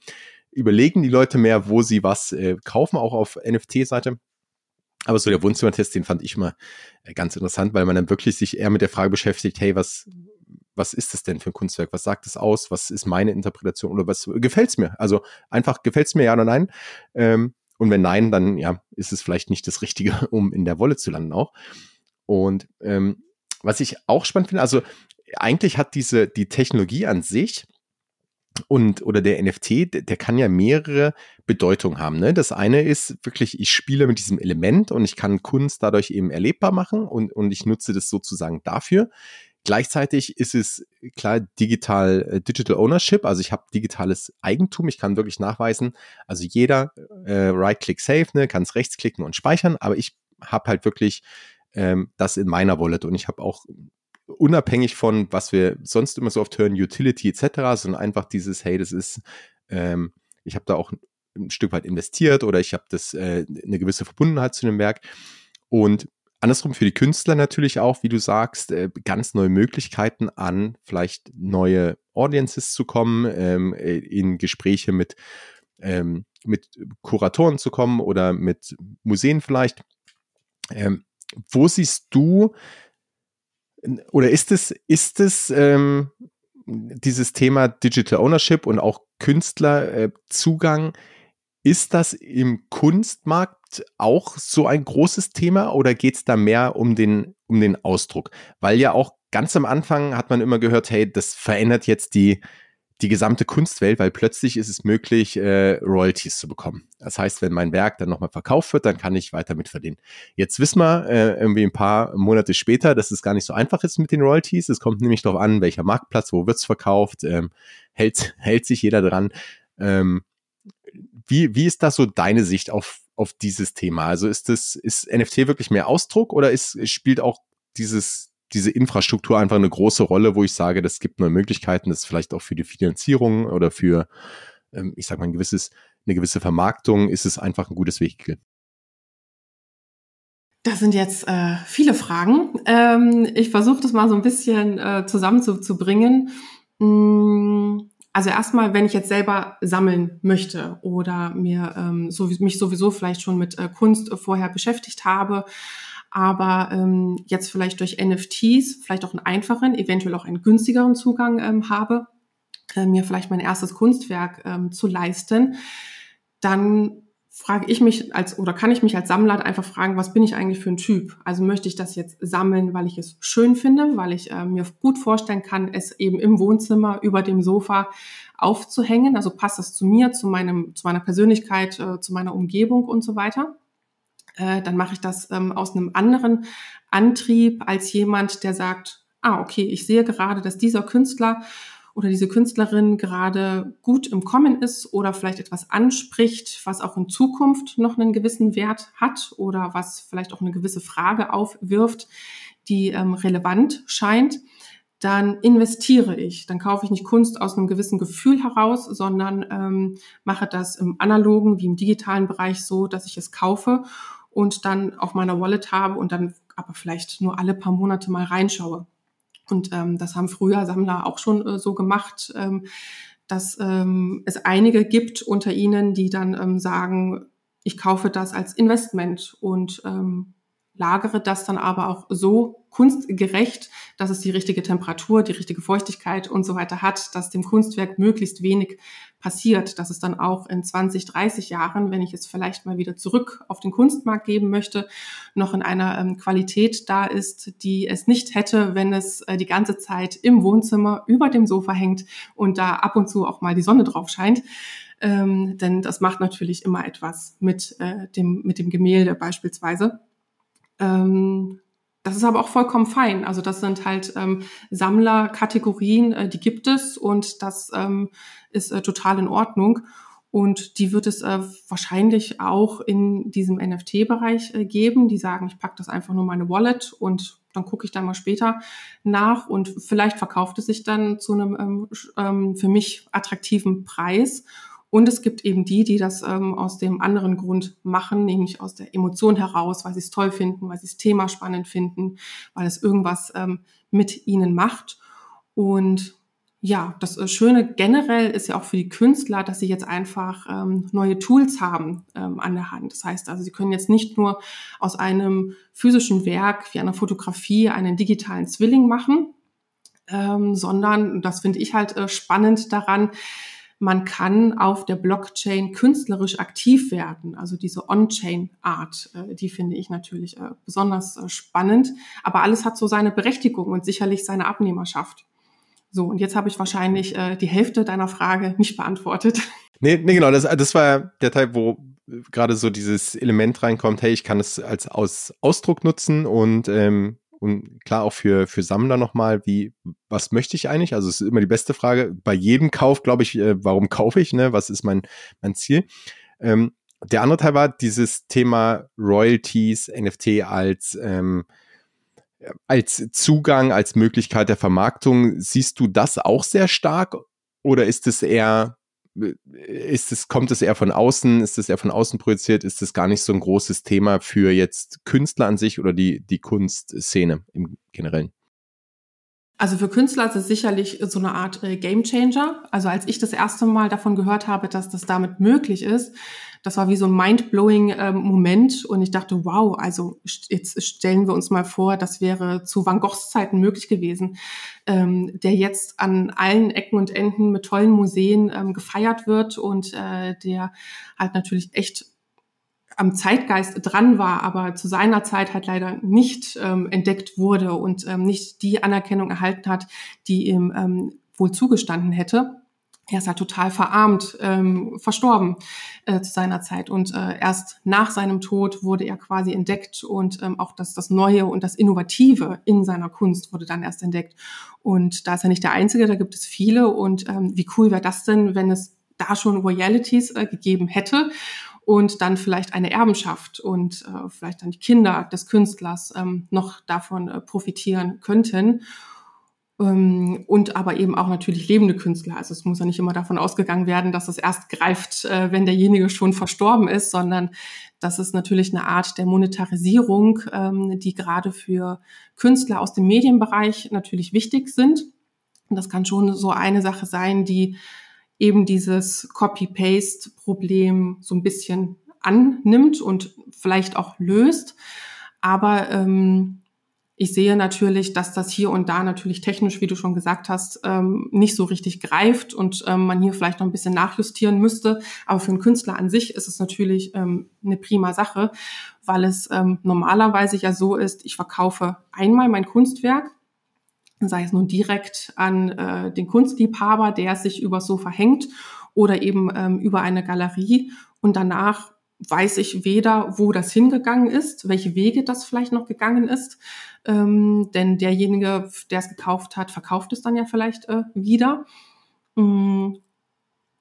überlegen die Leute mehr, wo sie was kaufen, auch auf NFT-Seite. Aber so der Wohnzimmertest, den fand ich immer ganz interessant, weil man dann wirklich sich eher mit der Frage beschäftigt, hey, was, was ist das denn für ein Kunstwerk? Was sagt es aus? Was ist meine Interpretation oder was gefällt es mir? Also einfach gefällt es mir ja oder nein? Ähm, Und wenn nein, dann ja, ist es vielleicht nicht das Richtige, um in der Wolle zu landen auch. Und ähm, was ich auch spannend finde, also eigentlich hat diese die Technologie an sich und oder der NFT, der, kann ja mehrere Bedeutungen haben. Ne? Das eine ist wirklich, ich spiele mit diesem Element und ich kann Kunst dadurch eben erlebbar machen und, und ich nutze das sozusagen dafür. Gleichzeitig ist es klar digital äh, Digital Ownership, also ich habe digitales Eigentum, ich kann wirklich nachweisen, also jeder äh, Right-Click Save, ne, kann es rechtsklicken und speichern, aber ich habe halt wirklich ähm, das in meiner Wallet. Und ich habe auch unabhängig von, was wir sonst immer so oft hören, Utility etc., sondern einfach dieses, hey, das ist, ähm, ich habe da auch ein Stück weit investiert oder ich habe das äh, eine gewisse Verbundenheit zu dem Werk. Und andersrum für die Künstler natürlich auch, wie du sagst, äh, ganz neue Möglichkeiten an vielleicht neue Audiences zu kommen, ähm, äh, in Gespräche mit, ähm, mit Kuratoren zu kommen oder mit Museen vielleicht. Ähm, wo siehst du oder ist es, ist es ähm, dieses Thema Digital Ownership und auch Künstlerzugang, äh, ist das im Kunstmarkt auch so ein großes Thema oder geht es da mehr um den, um den Ausdruck? Weil ja auch ganz am Anfang hat man immer gehört, hey, das verändert jetzt die, die gesamte Kunstwelt, weil plötzlich ist es möglich, äh, Royalties zu bekommen. Das heißt, wenn mein Werk dann nochmal verkauft wird, dann kann ich weiter mitverdienen. Jetzt wissen wir äh, irgendwie ein paar Monate später, dass es gar nicht so einfach ist mit den Royalties. Es kommt nämlich darauf an, welcher Marktplatz, wo wird's verkauft, ähm, hält, hält sich jeder dran. Ähm, wie, wie ist das so deine Sicht auf, auf dieses Thema? Also ist das, ist NFT wirklich mehr Ausdruck oder ist, spielt auch dieses, diese Infrastruktur einfach eine große Rolle, wo ich sage, das gibt neue Möglichkeiten, das vielleicht auch für die Finanzierung oder für, ähm, ich sag mal, ein gewisses, eine gewisse Vermarktung, ist es einfach ein gutes Vehikel. Das sind jetzt äh, viele Fragen. Ähm, ich versuche das mal so ein bisschen äh, zusammenzubringen. Mmh also erstmal, wenn ich jetzt selber sammeln möchte oder mir ähm, so, mich sowieso vielleicht schon mit äh, Kunst vorher beschäftigt habe, aber ähm, jetzt vielleicht durch NFTs vielleicht auch einen einfachen, eventuell auch einen günstigeren Zugang ähm, habe, äh, mir vielleicht mein erstes Kunstwerk ähm, zu leisten, dann frage ich mich als oder kann ich mich als Sammler einfach fragen, was bin ich eigentlich für ein Typ? Also möchte ich das jetzt sammeln, weil ich es schön finde, weil ich äh, mir gut vorstellen kann, es eben im Wohnzimmer über dem Sofa aufzuhängen. Also passt das zu mir, zu meinem, zu meiner Persönlichkeit, äh, zu meiner Umgebung und so weiter. Äh, dann mache ich das ähm, aus einem anderen Antrieb als jemand, der sagt, ah, okay, ich sehe gerade, dass dieser Künstler oder diese Künstlerin gerade gut im Kommen ist oder vielleicht etwas anspricht, was auch in Zukunft noch einen gewissen Wert hat oder was vielleicht auch eine gewisse Frage aufwirft, die ähm, relevant scheint, dann investiere ich. Dann kaufe ich nicht Kunst aus einem gewissen Gefühl heraus, sondern ähm, mache das im analogen wie im digitalen Bereich so, dass ich es kaufe und dann auf meiner Wallet habe und dann aber vielleicht nur alle paar Monate mal reinschaue. Und ähm, das haben früher Sammler auch schon äh, so gemacht, ähm, dass ähm, es einige gibt unter ihnen, die dann ähm, sagen, ich kaufe das als Investment. Und ähm, lagere das dann aber auch so kunstgerecht, dass es die richtige Temperatur, die richtige Feuchtigkeit und so weiter hat, dass dem Kunstwerk möglichst wenig passiert, dass es dann auch in 20, 30 Jahren, wenn ich es vielleicht mal wieder zurück auf den Kunstmarkt geben möchte, noch in einer ähm, Qualität da ist, die es nicht hätte, wenn es äh, die ganze Zeit im Wohnzimmer über dem Sofa hängt und da ab und zu auch mal die Sonne drauf scheint. Ähm, denn das macht natürlich immer etwas mit, äh, dem, mit dem Gemälde beispielsweise. Ähm, das ist aber auch vollkommen fein. Also das sind halt ähm, Sammlerkategorien, äh, die gibt es und das ähm, ist äh, total in Ordnung. Und die wird es äh, wahrscheinlich auch in diesem NFT-Bereich äh, geben, die sagen, ich packe das einfach nur meine Wallet und dann gucke ich da mal später nach und vielleicht verkauft es sich dann zu einem ähm, ähm für mich attraktiven Preis. Und es gibt eben die, die das ähm, aus dem anderen Grund machen, nämlich aus der Emotion heraus, weil sie es toll finden, weil sie das Thema spannend finden, weil es irgendwas ähm, mit ihnen macht. Und ja, das äh, Schöne generell ist ja auch für die Künstler, dass sie jetzt einfach ähm, neue Tools haben ähm, an der Hand. Das heißt also, sie können jetzt nicht nur aus einem physischen Werk wie einer Fotografie einen digitalen Zwilling machen, ähm, sondern, das finde ich halt äh, spannend daran, man kann auf der Blockchain künstlerisch aktiv werden. Also diese On-Chain-Art, äh, die finde ich natürlich äh, besonders äh, spannend. Aber alles hat so seine Berechtigung und sicherlich seine Abnehmerschaft. So, und jetzt habe ich wahrscheinlich die Hälfte deiner Frage nicht beantwortet. Nee, nee genau, das, das war der Teil, wo gerade so dieses Element reinkommt, hey, ich kann es als Aus Ausdruck nutzen und, ähm, und klar auch für, für Sammler nochmal, wie, was möchte ich eigentlich? Also es ist immer die beste Frage. Bei jedem Kauf, glaube ich, äh, warum kaufe ich, ne? Was ist mein, mein Ziel? Ähm, der andere Teil war dieses Thema Royalties, NFT als ähm, als Zugang, als Möglichkeit der Vermarktung, siehst du das auch sehr stark oder ist es eher, ist es, kommt es eher von außen, ist es eher von außen projiziert, ist es gar nicht so ein großes Thema für jetzt Künstler an sich oder die, die Kunstszene im Generellen? Also für Künstler ist es sicherlich so eine Art äh, Game Changer. Also als ich das erste Mal davon gehört habe, dass das damit möglich ist, das war wie so ein mind-blowing äh, Moment und ich dachte, wow, also jetzt stellen wir uns mal vor, das wäre zu Van Goghs Zeiten möglich gewesen, ähm, der jetzt an allen Ecken und Enden mit tollen Museen ähm, gefeiert wird und äh, der halt natürlich echt am Zeitgeist dran war, aber zu seiner Zeit halt leider nicht ähm, entdeckt wurde und ähm, nicht die Anerkennung erhalten hat, die ihm ähm, wohl zugestanden hätte er ist halt total verarmt, ähm, verstorben äh, zu seiner Zeit. Und äh, erst nach seinem Tod wurde er quasi entdeckt und ähm, auch das, das Neue und das Innovative in seiner Kunst wurde dann erst entdeckt. Und da ist er nicht der Einzige, da gibt es viele. Und ähm, wie cool wäre das denn, wenn es da schon Royalities äh, gegeben hätte und dann vielleicht eine Erbenschaft und äh, vielleicht dann die Kinder des Künstlers ähm, noch davon äh, profitieren könnten. Ähm, und aber eben auch natürlich lebende Künstler. Also es muss ja nicht immer davon ausgegangen werden, dass es erst greift, äh, wenn derjenige schon verstorben ist, sondern das ist natürlich eine Art der Monetarisierung, ähm, die gerade für Künstler aus dem Medienbereich natürlich wichtig sind. Und das kann schon so eine Sache sein, die eben dieses Copy-Paste-Problem so ein bisschen annimmt und vielleicht auch löst. Aber ähm, ich sehe natürlich, dass das hier und da natürlich technisch, wie du schon gesagt hast, ähm, nicht so richtig greift und ähm, man hier vielleicht noch ein bisschen nachjustieren müsste. Aber für einen Künstler an sich ist es natürlich ähm, eine prima Sache, weil es ähm, normalerweise ja so ist, ich verkaufe einmal mein Kunstwerk, sei es nun direkt an äh, den Kunstliebhaber, der sich über so verhängt oder eben ähm, über eine Galerie. Und danach weiß ich weder, wo das hingegangen ist, welche Wege das vielleicht noch gegangen ist, ähm, denn derjenige, der es gekauft hat, verkauft es dann ja vielleicht äh, wieder. Mm,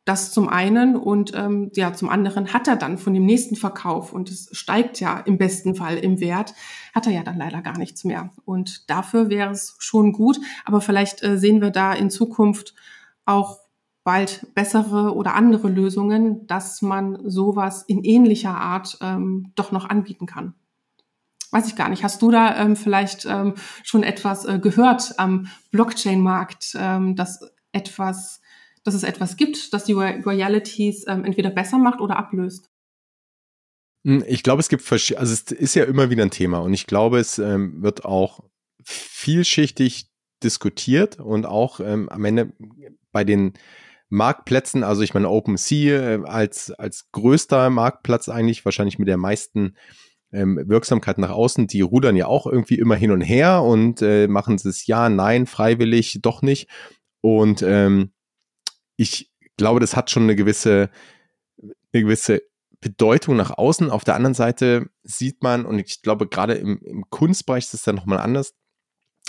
das zum einen und ähm, ja zum anderen hat er dann von dem nächsten Verkauf und es steigt ja im besten Fall im Wert, hat er ja dann leider gar nichts mehr. Und dafür wäre es schon gut, aber vielleicht äh, sehen wir da in Zukunft auch bald bessere oder andere Lösungen, dass man sowas in ähnlicher Art ähm, doch noch anbieten kann. Weiß ich gar nicht. Hast du da ähm, vielleicht ähm, schon etwas äh, gehört am Blockchain-Markt, ähm, dass etwas, dass es etwas gibt, das die Royalities ähm, entweder besser macht oder ablöst? Hm, ich glaube, es gibt, also es ist ja immer wieder ein Thema und ich glaube, es ähm, wird auch vielschichtig diskutiert und auch ähm, am Ende bei den Marktplätzen, also ich meine OpenSea äh, als, als größter Marktplatz eigentlich, wahrscheinlich mit der meisten ähm, Wirksamkeit nach außen, die rudern ja auch irgendwie immer hin und her und äh, machen es ja, nein, freiwillig, doch nicht. Und ähm, ich glaube, das hat schon eine gewisse, eine gewisse Bedeutung nach außen. Auf der anderen Seite sieht man, und ich glaube, gerade im, im Kunstbereich ist es dann nochmal anders,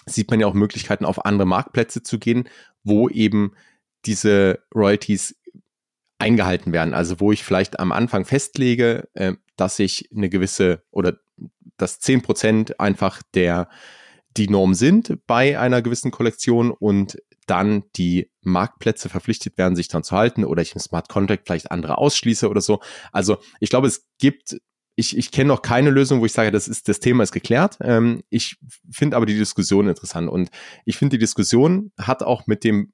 sieht man ja auch Möglichkeiten, auf andere Marktplätze zu gehen, wo eben diese Royalties eingehalten werden. Also wo ich vielleicht am Anfang festlege, äh, dass ich eine gewisse oder dass zehn Prozent einfach der die Norm sind bei einer gewissen Kollektion und dann die Marktplätze verpflichtet werden, sich dran zu halten oder ich im Smart Contract vielleicht andere ausschließe oder so. Also ich glaube, es gibt, ich, ich kenne noch keine Lösung, wo ich sage, das ist, das Thema ist geklärt. Ähm, ich finde aber die Diskussion interessant und ich finde, die Diskussion hat auch mit dem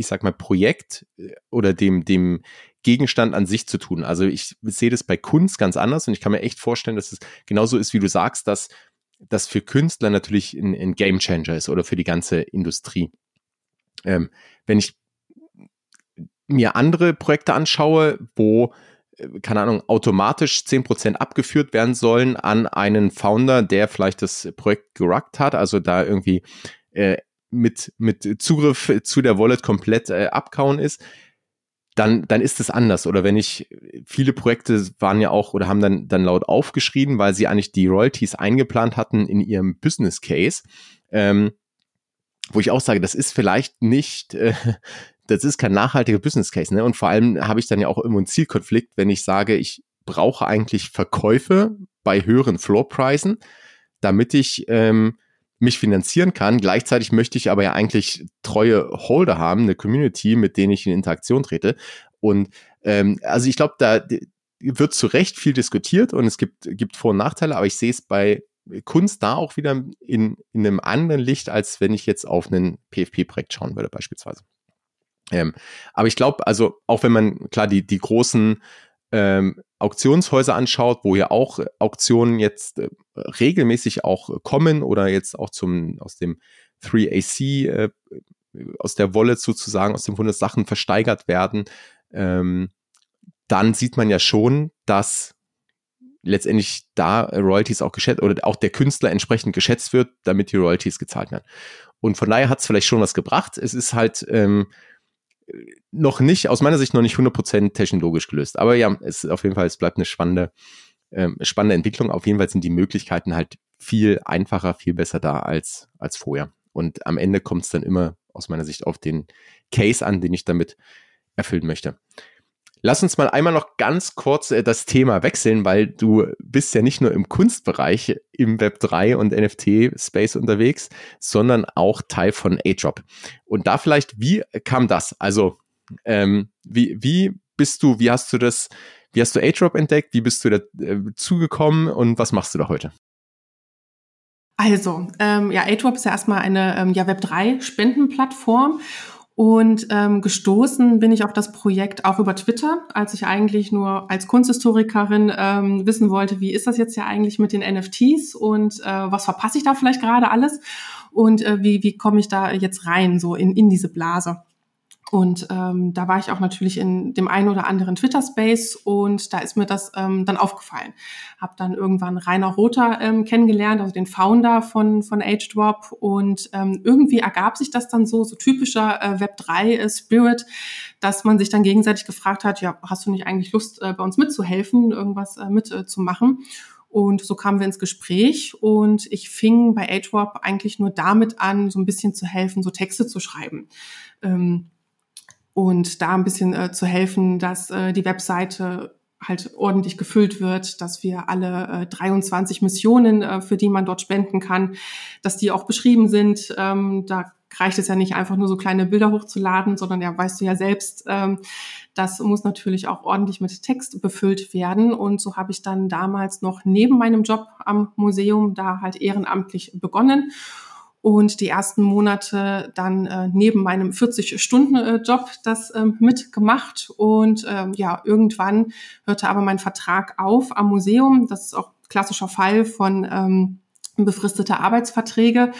ich sag mal, Projekt äh, oder dem, dem Gegenstand an sich zu tun. Also ich sehe das bei Kunst ganz anders und ich kann mir echt vorstellen, dass es genauso ist, wie du sagst, dass das für Künstler natürlich ein, ein Game Changer ist oder für die ganze Industrie. Ähm, wenn ich mir andere Projekte anschaue, wo äh, keine Ahnung, automatisch 10% abgeführt werden sollen an einen Founder, der vielleicht das Projekt geruckt hat, also da irgendwie äh, mit, mit Zugriff zu der Wallet komplett äh, abkauen ist, dann, dann ist es anders. Oder wenn ich, viele Projekte waren ja auch oder haben dann, dann laut aufgeschrieben, weil sie eigentlich die Royalties eingeplant hatten in ihrem Business Case. Ähm, wo ich auch sage, das ist vielleicht nicht, äh, das ist kein nachhaltiger Business Case, ne? Und vor allem habe ich dann ja auch immer einen Zielkonflikt, wenn ich sage, ich brauche eigentlich Verkäufe bei höheren Floorpreisen, damit ich ähm, mich finanzieren kann. Gleichzeitig möchte ich aber ja eigentlich treue Holder haben, eine Community, mit denen ich in Interaktion trete. Und ähm, also ich glaube, da wird zu Recht viel diskutiert und es gibt, gibt Vor- und Nachteile, aber ich sehe es bei Kunst da auch wieder in, in einem anderen Licht, als wenn ich jetzt auf einen PFP-Projekt schauen würde, beispielsweise. Ähm, aber ich glaube, also auch wenn man, klar, die, die großen ähm, Auktionshäuser anschaut, wo ja auch Auktionen jetzt äh, regelmäßig auch kommen oder jetzt auch zum aus dem 3AC äh, aus der Wallet sozusagen aus dem Fundus Sachen versteigert werden, ähm, dann sieht man ja schon, dass letztendlich da Royalties auch geschätzt oder auch der Künstler entsprechend geschätzt wird, damit die Royalties gezahlt werden. Und von daher hat es vielleicht schon was gebracht. Es ist halt ähm, noch nicht, aus meiner Sicht noch nicht 100% technologisch gelöst. Aber ja, es ist auf jeden Fall, es bleibt eine spannende, ähm, spannende Entwicklung. Auf jeden Fall sind die Möglichkeiten halt viel einfacher, viel besser da als, als vorher. Und am Ende kommt es dann immer aus meiner Sicht auf den Case an, den ich damit erfüllen möchte. Lass uns mal einmal noch ganz kurz äh, das Thema wechseln, weil du bist ja nicht nur im Kunstbereich im Web3 und NFT-Space unterwegs, sondern auch Teil von A-Drop. Und da vielleicht, wie kam das? Also, ähm, wie, wie bist du, wie hast du das, wie hast du A-Drop entdeckt? Wie bist du dazu äh, und was machst du da heute? Also, ähm, ja, A-Drop ist ja erstmal eine ähm, ja, Web3-Spendenplattform und ähm, gestoßen bin ich auf das Projekt auch über Twitter, als ich eigentlich nur als Kunsthistorikerin ähm, wissen wollte, wie ist das jetzt ja eigentlich mit den NFTs und äh, was verpasse ich da vielleicht gerade alles und äh, wie, wie komme ich da jetzt rein, so in, in diese Blase. Und ähm, da war ich auch natürlich in dem einen oder anderen Twitter-Space und da ist mir das ähm, dann aufgefallen. Hab dann irgendwann Rainer Rother ähm, kennengelernt, also den Founder von, von AgeDrop und ähm, irgendwie ergab sich das dann so, so typischer äh, Web3-Spirit, dass man sich dann gegenseitig gefragt hat, ja, hast du nicht eigentlich Lust, äh, bei uns mitzuhelfen, irgendwas äh, mitzumachen? Äh, und so kamen wir ins Gespräch und ich fing bei AgeWorp eigentlich nur damit an, so ein bisschen zu helfen, so Texte zu schreiben. Ähm, und da ein bisschen äh, zu helfen, dass äh, die Webseite halt ordentlich gefüllt wird, dass wir alle äh, 23 Missionen, äh, für die man dort spenden kann, dass die auch beschrieben sind. Ähm, da reicht es ja nicht einfach nur so kleine Bilder hochzuladen, sondern ja, weißt du ja selbst, ähm, das muss natürlich auch ordentlich mit Text befüllt werden. Und so habe ich dann damals noch neben meinem Job am Museum da halt ehrenamtlich begonnen und die ersten Monate dann äh, neben meinem 40-Stunden-Job das ähm, mitgemacht. Und ähm, ja, irgendwann hörte aber mein Vertrag auf am Museum. Das ist auch klassischer Fall von ähm, befristete Arbeitsverträge.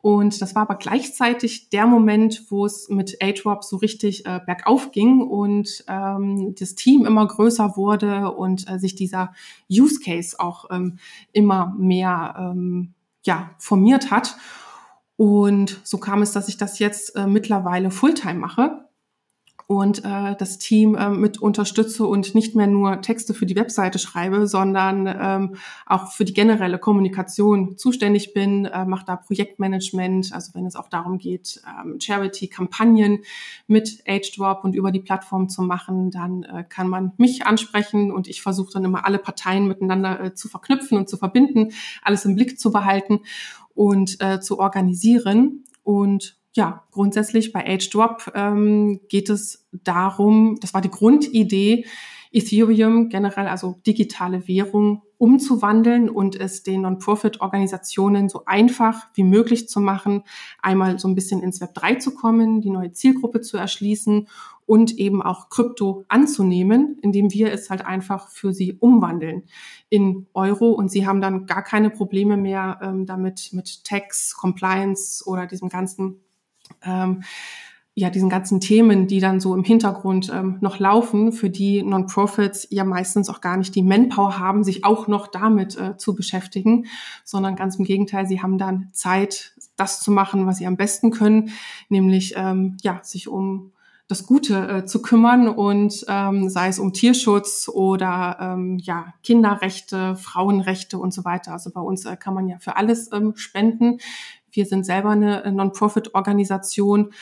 Und das war aber gleichzeitig der Moment, wo es mit A-Drop so richtig äh, bergauf ging und ähm, das Team immer größer wurde und äh, sich dieser Use Case auch ähm, immer mehr ähm, ja, formiert hat. Und so kam es, dass ich das jetzt äh, mittlerweile Fulltime mache und äh, das Team äh, mit unterstütze und nicht mehr nur Texte für die Webseite schreibe, sondern ähm, auch für die generelle Kommunikation zuständig bin, äh, mache da Projektmanagement, also wenn es auch darum geht, ähm, Charity-Kampagnen mit AgeDrop und über die Plattform zu machen, dann äh, kann man mich ansprechen und ich versuche dann immer alle Parteien miteinander äh, zu verknüpfen und zu verbinden, alles im Blick zu behalten und äh, zu organisieren. Und ja, grundsätzlich bei AgeDrop ähm, geht es darum, das war die Grundidee, Ethereum generell, also digitale Währung, umzuwandeln und es den Non-Profit-Organisationen so einfach wie möglich zu machen, einmal so ein bisschen ins Web 3 zu kommen, die neue Zielgruppe zu erschließen und eben auch Krypto anzunehmen, indem wir es halt einfach für sie umwandeln in Euro. Und sie haben dann gar keine Probleme mehr ähm, damit mit Tax, Compliance oder diesem ganzen ähm, ja, diesen ganzen Themen, die dann so im Hintergrund ähm, noch laufen, für die Non-Profits ja meistens auch gar nicht die Manpower haben, sich auch noch damit äh, zu beschäftigen, sondern ganz im Gegenteil, sie haben dann Zeit, das zu machen, was sie am besten können, nämlich ähm, ja, sich um das Gute äh, zu kümmern und ähm, sei es um Tierschutz oder ähm, ja Kinderrechte, Frauenrechte und so weiter. Also bei uns äh, kann man ja für alles ähm, spenden. Wir sind selber eine äh, Non-Profit-Organisation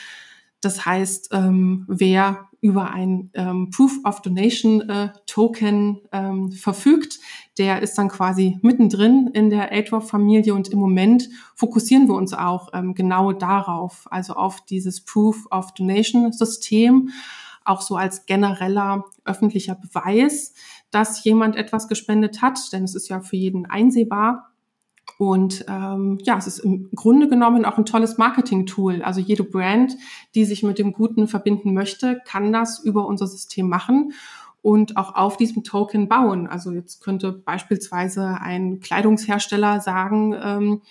das heißt, ähm, wer über ein ähm, Proof of Donation äh, Token ähm, verfügt, der ist dann quasi mittendrin in der AidRock-Familie und im Moment fokussieren wir uns auch ähm, genau darauf, also auf dieses Proof of Donation System, auch so als genereller öffentlicher Beweis, dass jemand etwas gespendet hat, denn es ist ja für jeden einsehbar. Und ähm, ja, es ist im Grunde genommen auch ein tolles Marketing-Tool. Also jede Brand, die sich mit dem Guten verbinden möchte, kann das über unser System machen und auch auf diesem Token bauen. Also jetzt könnte beispielsweise ein Kleidungshersteller sagen, ähm,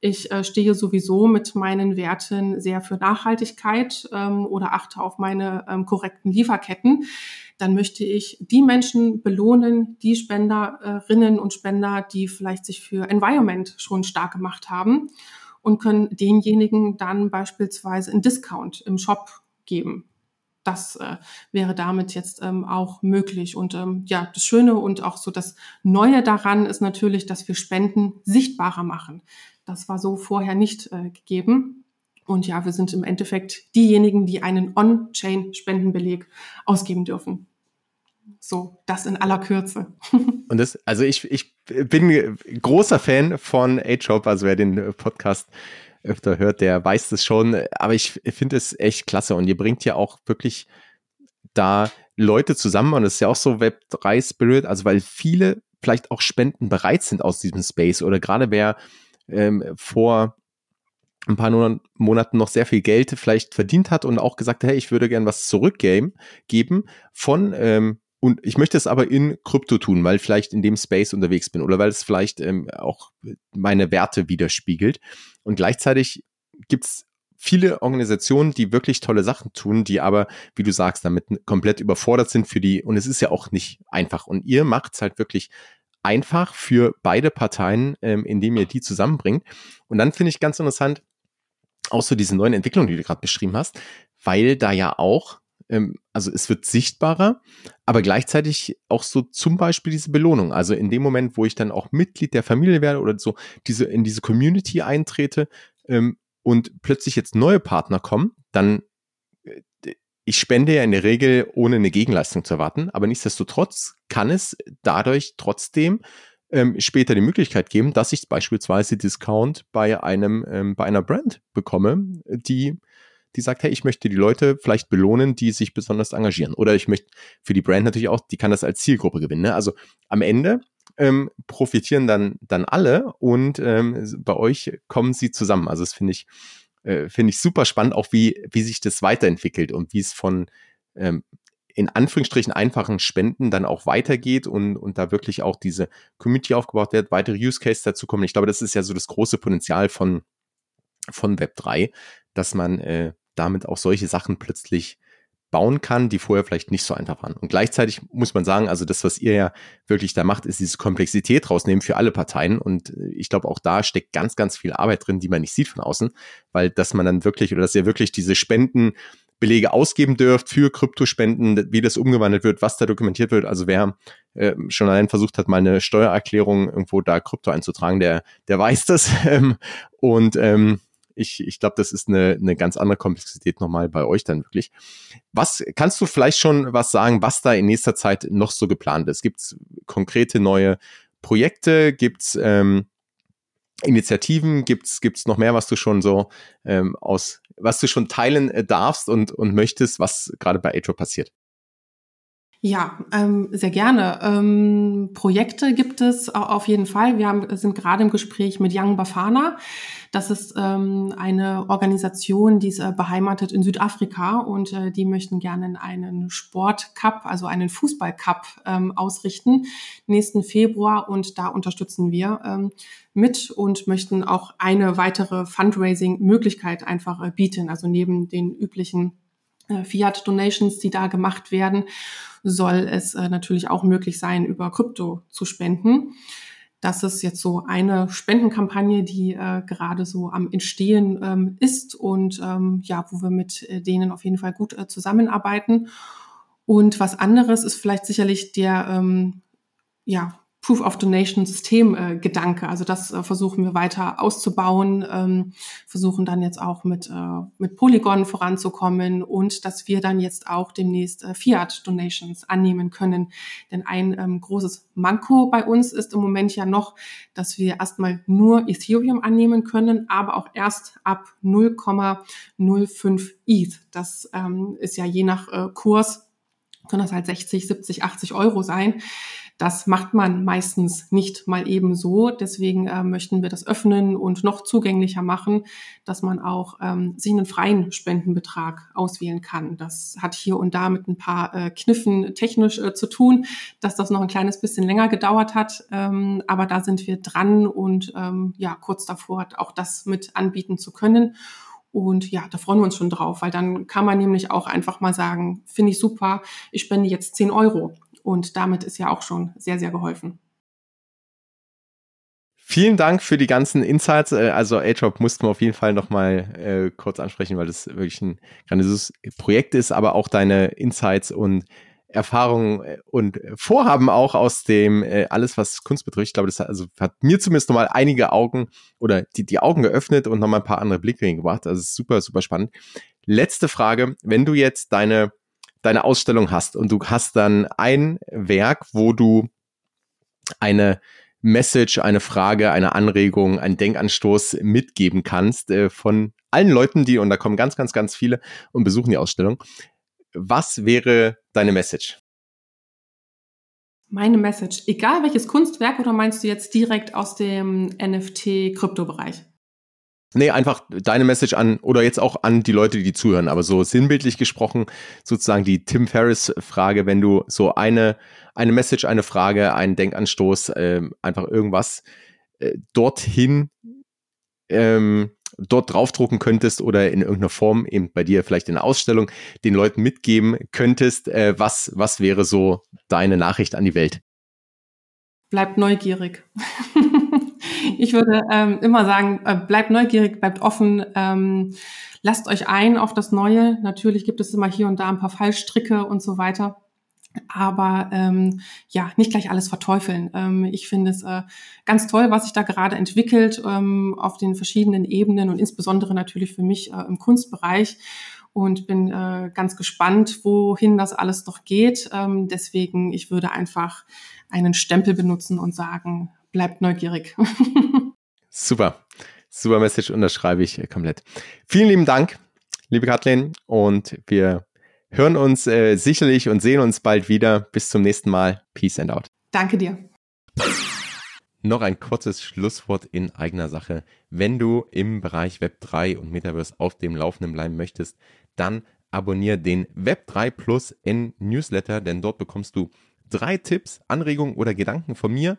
ich äh, stehe sowieso mit meinen Werten sehr für Nachhaltigkeit ähm, oder achte auf meine ähm, korrekten Lieferketten dann möchte ich die Menschen belohnen, die Spenderinnen und Spender, die vielleicht sich für Environment schon stark gemacht haben und können denjenigen dann beispielsweise einen Discount im Shop geben. Das äh, wäre damit jetzt ähm, auch möglich. Und ähm, ja, das Schöne und auch so das Neue daran ist natürlich, dass wir Spenden sichtbarer machen. Das war so vorher nicht äh, gegeben. Und ja, wir sind im Endeffekt diejenigen, die einen On-Chain-Spendenbeleg ausgeben dürfen. So, das in aller Kürze. Und das, also ich, ich bin großer Fan von A-Job, also wer den Podcast öfter hört, der weiß das schon. Aber ich finde es echt klasse und ihr bringt ja auch wirklich da Leute zusammen und es ist ja auch so Web 3 Spirit, also weil viele vielleicht auch Spenden bereit sind aus diesem Space oder gerade wer ähm, vor ein paar Monaten noch sehr viel Geld vielleicht verdient hat und auch gesagt, hey, ich würde gern was zurückgeben geben von ähm, und ich möchte es aber in Krypto tun, weil ich vielleicht in dem Space unterwegs bin oder weil es vielleicht ähm, auch meine Werte widerspiegelt. Und gleichzeitig gibt's viele Organisationen, die wirklich tolle Sachen tun, die aber, wie du sagst, damit komplett überfordert sind für die, und es ist ja auch nicht einfach. Und ihr macht es halt wirklich einfach für beide Parteien, ähm, indem ihr die zusammenbringt. Und dann finde ich ganz interessant, auch so diese neuen Entwicklungen, die du gerade beschrieben hast, weil da ja auch ähm, also es wird sichtbarer, aber gleichzeitig auch so zum Beispiel diese Belohnung. Also in dem Moment, wo ich dann auch Mitglied der Familie werde oder so diese in diese Community eintrete ähm, und plötzlich jetzt neue Partner kommen, dann äh, ich spende ja in der Regel ohne eine Gegenleistung zu erwarten, aber nichtsdestotrotz kann es dadurch trotzdem ähm, später die Möglichkeit geben, dass ich beispielsweise Discount bei einem ähm, bei einer Brand bekomme, die die sagt, hey, ich möchte die Leute vielleicht belohnen, die sich besonders engagieren. Oder ich möchte für die Brand natürlich auch, die kann das als Zielgruppe gewinnen. Ne? Also am Ende ähm, profitieren dann, dann alle und ähm, bei euch kommen sie zusammen. Also das finde ich, äh, finde ich super spannend, auch wie, wie sich das weiterentwickelt und wie es von ähm, in Anführungsstrichen einfachen Spenden dann auch weitergeht und, und da wirklich auch diese Community aufgebaut wird, weitere Use Cases dazu kommen. Ich glaube, das ist ja so das große Potenzial von, von Web 3, dass man äh, damit auch solche Sachen plötzlich bauen kann, die vorher vielleicht nicht so einfach waren. Und gleichzeitig muss man sagen, also das, was ihr ja wirklich da macht, ist diese Komplexität rausnehmen für alle Parteien. Und äh, ich glaube, auch da steckt ganz, ganz viel Arbeit drin, die man nicht sieht von außen, weil dass man dann wirklich oder dass ihr wirklich diese Spendenbelege ausgeben dürft für Kryptospenden, wie das umgewandelt wird, was da dokumentiert wird. Also wer äh, schon allein versucht hat, mal eine Steuererklärung irgendwo da Krypto einzutragen, der, der weiß das. und ähm, ich, ich glaube, das ist eine, eine ganz andere Komplexität nochmal bei euch dann wirklich. Was kannst du vielleicht schon was sagen, was da in nächster Zeit noch so geplant ist? Gibt es konkrete neue Projekte? Gibt es ähm, Initiativen? Gibt es noch mehr, was du schon so ähm, aus, was du schon teilen äh, darfst und, und möchtest, was gerade bei Atro passiert? Ja, ähm, sehr gerne. Ähm, Projekte gibt es auf jeden Fall. Wir haben, sind gerade im Gespräch mit Young Bafana. Das ist ähm, eine Organisation, die ist äh, beheimatet in Südafrika und äh, die möchten gerne einen Sportcup, also einen Fußballcup ähm, ausrichten nächsten Februar und da unterstützen wir ähm, mit und möchten auch eine weitere Fundraising-Möglichkeit einfach äh, bieten, also neben den üblichen äh, Fiat-Donations, die da gemacht werden, soll es äh, natürlich auch möglich sein, über Krypto zu spenden. Das ist jetzt so eine Spendenkampagne, die äh, gerade so am Entstehen ähm, ist und ähm, ja, wo wir mit äh, denen auf jeden Fall gut äh, zusammenarbeiten. Und was anderes ist vielleicht sicherlich der ähm, ja, Proof of Donation System äh, Gedanke. Also das äh, versuchen wir weiter auszubauen, ähm, versuchen dann jetzt auch mit, äh, mit Polygon voranzukommen und dass wir dann jetzt auch demnächst äh, Fiat Donations annehmen können. Denn ein ähm, großes Manko bei uns ist im Moment ja noch, dass wir erstmal nur Ethereum annehmen können, aber auch erst ab 0,05 ETH. Das ähm, ist ja je nach äh, Kurs, können das halt 60, 70, 80 Euro sein. Das macht man meistens nicht mal eben so. Deswegen äh, möchten wir das öffnen und noch zugänglicher machen, dass man auch ähm, sich einen freien Spendenbetrag auswählen kann. Das hat hier und da mit ein paar äh, Kniffen technisch äh, zu tun, dass das noch ein kleines bisschen länger gedauert hat. Ähm, aber da sind wir dran und ähm, ja, kurz davor auch das mit anbieten zu können. Und ja, da freuen wir uns schon drauf, weil dann kann man nämlich auch einfach mal sagen, finde ich super, ich spende jetzt 10 Euro und damit ist ja auch schon sehr, sehr geholfen. Vielen Dank für die ganzen Insights. Äh, also A-Drop mussten wir auf jeden Fall nochmal äh, kurz ansprechen, weil das wirklich ein grandioses Projekt ist, aber auch deine Insights und Erfahrungen äh, und Vorhaben auch aus dem äh, alles, was Kunst betrifft. Ich glaube, das hat, also hat mir zumindest nochmal einige Augen oder die, die Augen geöffnet und nochmal ein paar andere Blickwinkel gebracht. Also super, super spannend. Letzte Frage. Wenn du jetzt deine deine Ausstellung hast und du hast dann ein Werk, wo du eine Message, eine Frage, eine Anregung, einen Denkanstoß mitgeben kannst äh, von allen Leuten, die, und da kommen ganz, ganz, ganz viele und besuchen die Ausstellung. Was wäre deine Message? Meine Message, egal welches Kunstwerk oder meinst du jetzt direkt aus dem NFT-Krypto-Bereich? Nee, einfach deine Message an oder jetzt auch an die Leute, die zuhören, aber so sinnbildlich gesprochen, sozusagen die Tim Ferriss-Frage, wenn du so eine, eine Message, eine Frage, einen Denkanstoß, äh, einfach irgendwas äh, dorthin ähm, dort draufdrucken könntest oder in irgendeiner Form eben bei dir vielleicht in der Ausstellung den Leuten mitgeben könntest, äh, was, was wäre so deine Nachricht an die Welt? Bleibt neugierig. ich würde ähm, immer sagen, äh, bleibt neugierig, bleibt offen, ähm, lasst euch ein auf das Neue. Natürlich gibt es immer hier und da ein paar Fallstricke und so weiter. Aber ähm, ja, nicht gleich alles verteufeln. Ähm, ich finde es äh, ganz toll, was sich da gerade entwickelt ähm, auf den verschiedenen Ebenen und insbesondere natürlich für mich äh, im Kunstbereich und bin äh, ganz gespannt, wohin das alles noch geht. Ähm, deswegen, ich würde einfach einen Stempel benutzen und sagen, bleibt neugierig. Super. Super Message unterschreibe ich komplett. Vielen lieben Dank, liebe Kathleen, und wir hören uns äh, sicherlich und sehen uns bald wieder. Bis zum nächsten Mal. Peace and out. Danke dir. Noch ein kurzes Schlusswort in eigener Sache. Wenn du im Bereich Web 3 und Metaverse auf dem Laufenden bleiben möchtest, dann abonniere den Web 3 Plus N Newsletter, denn dort bekommst du drei Tipps, Anregungen oder Gedanken von mir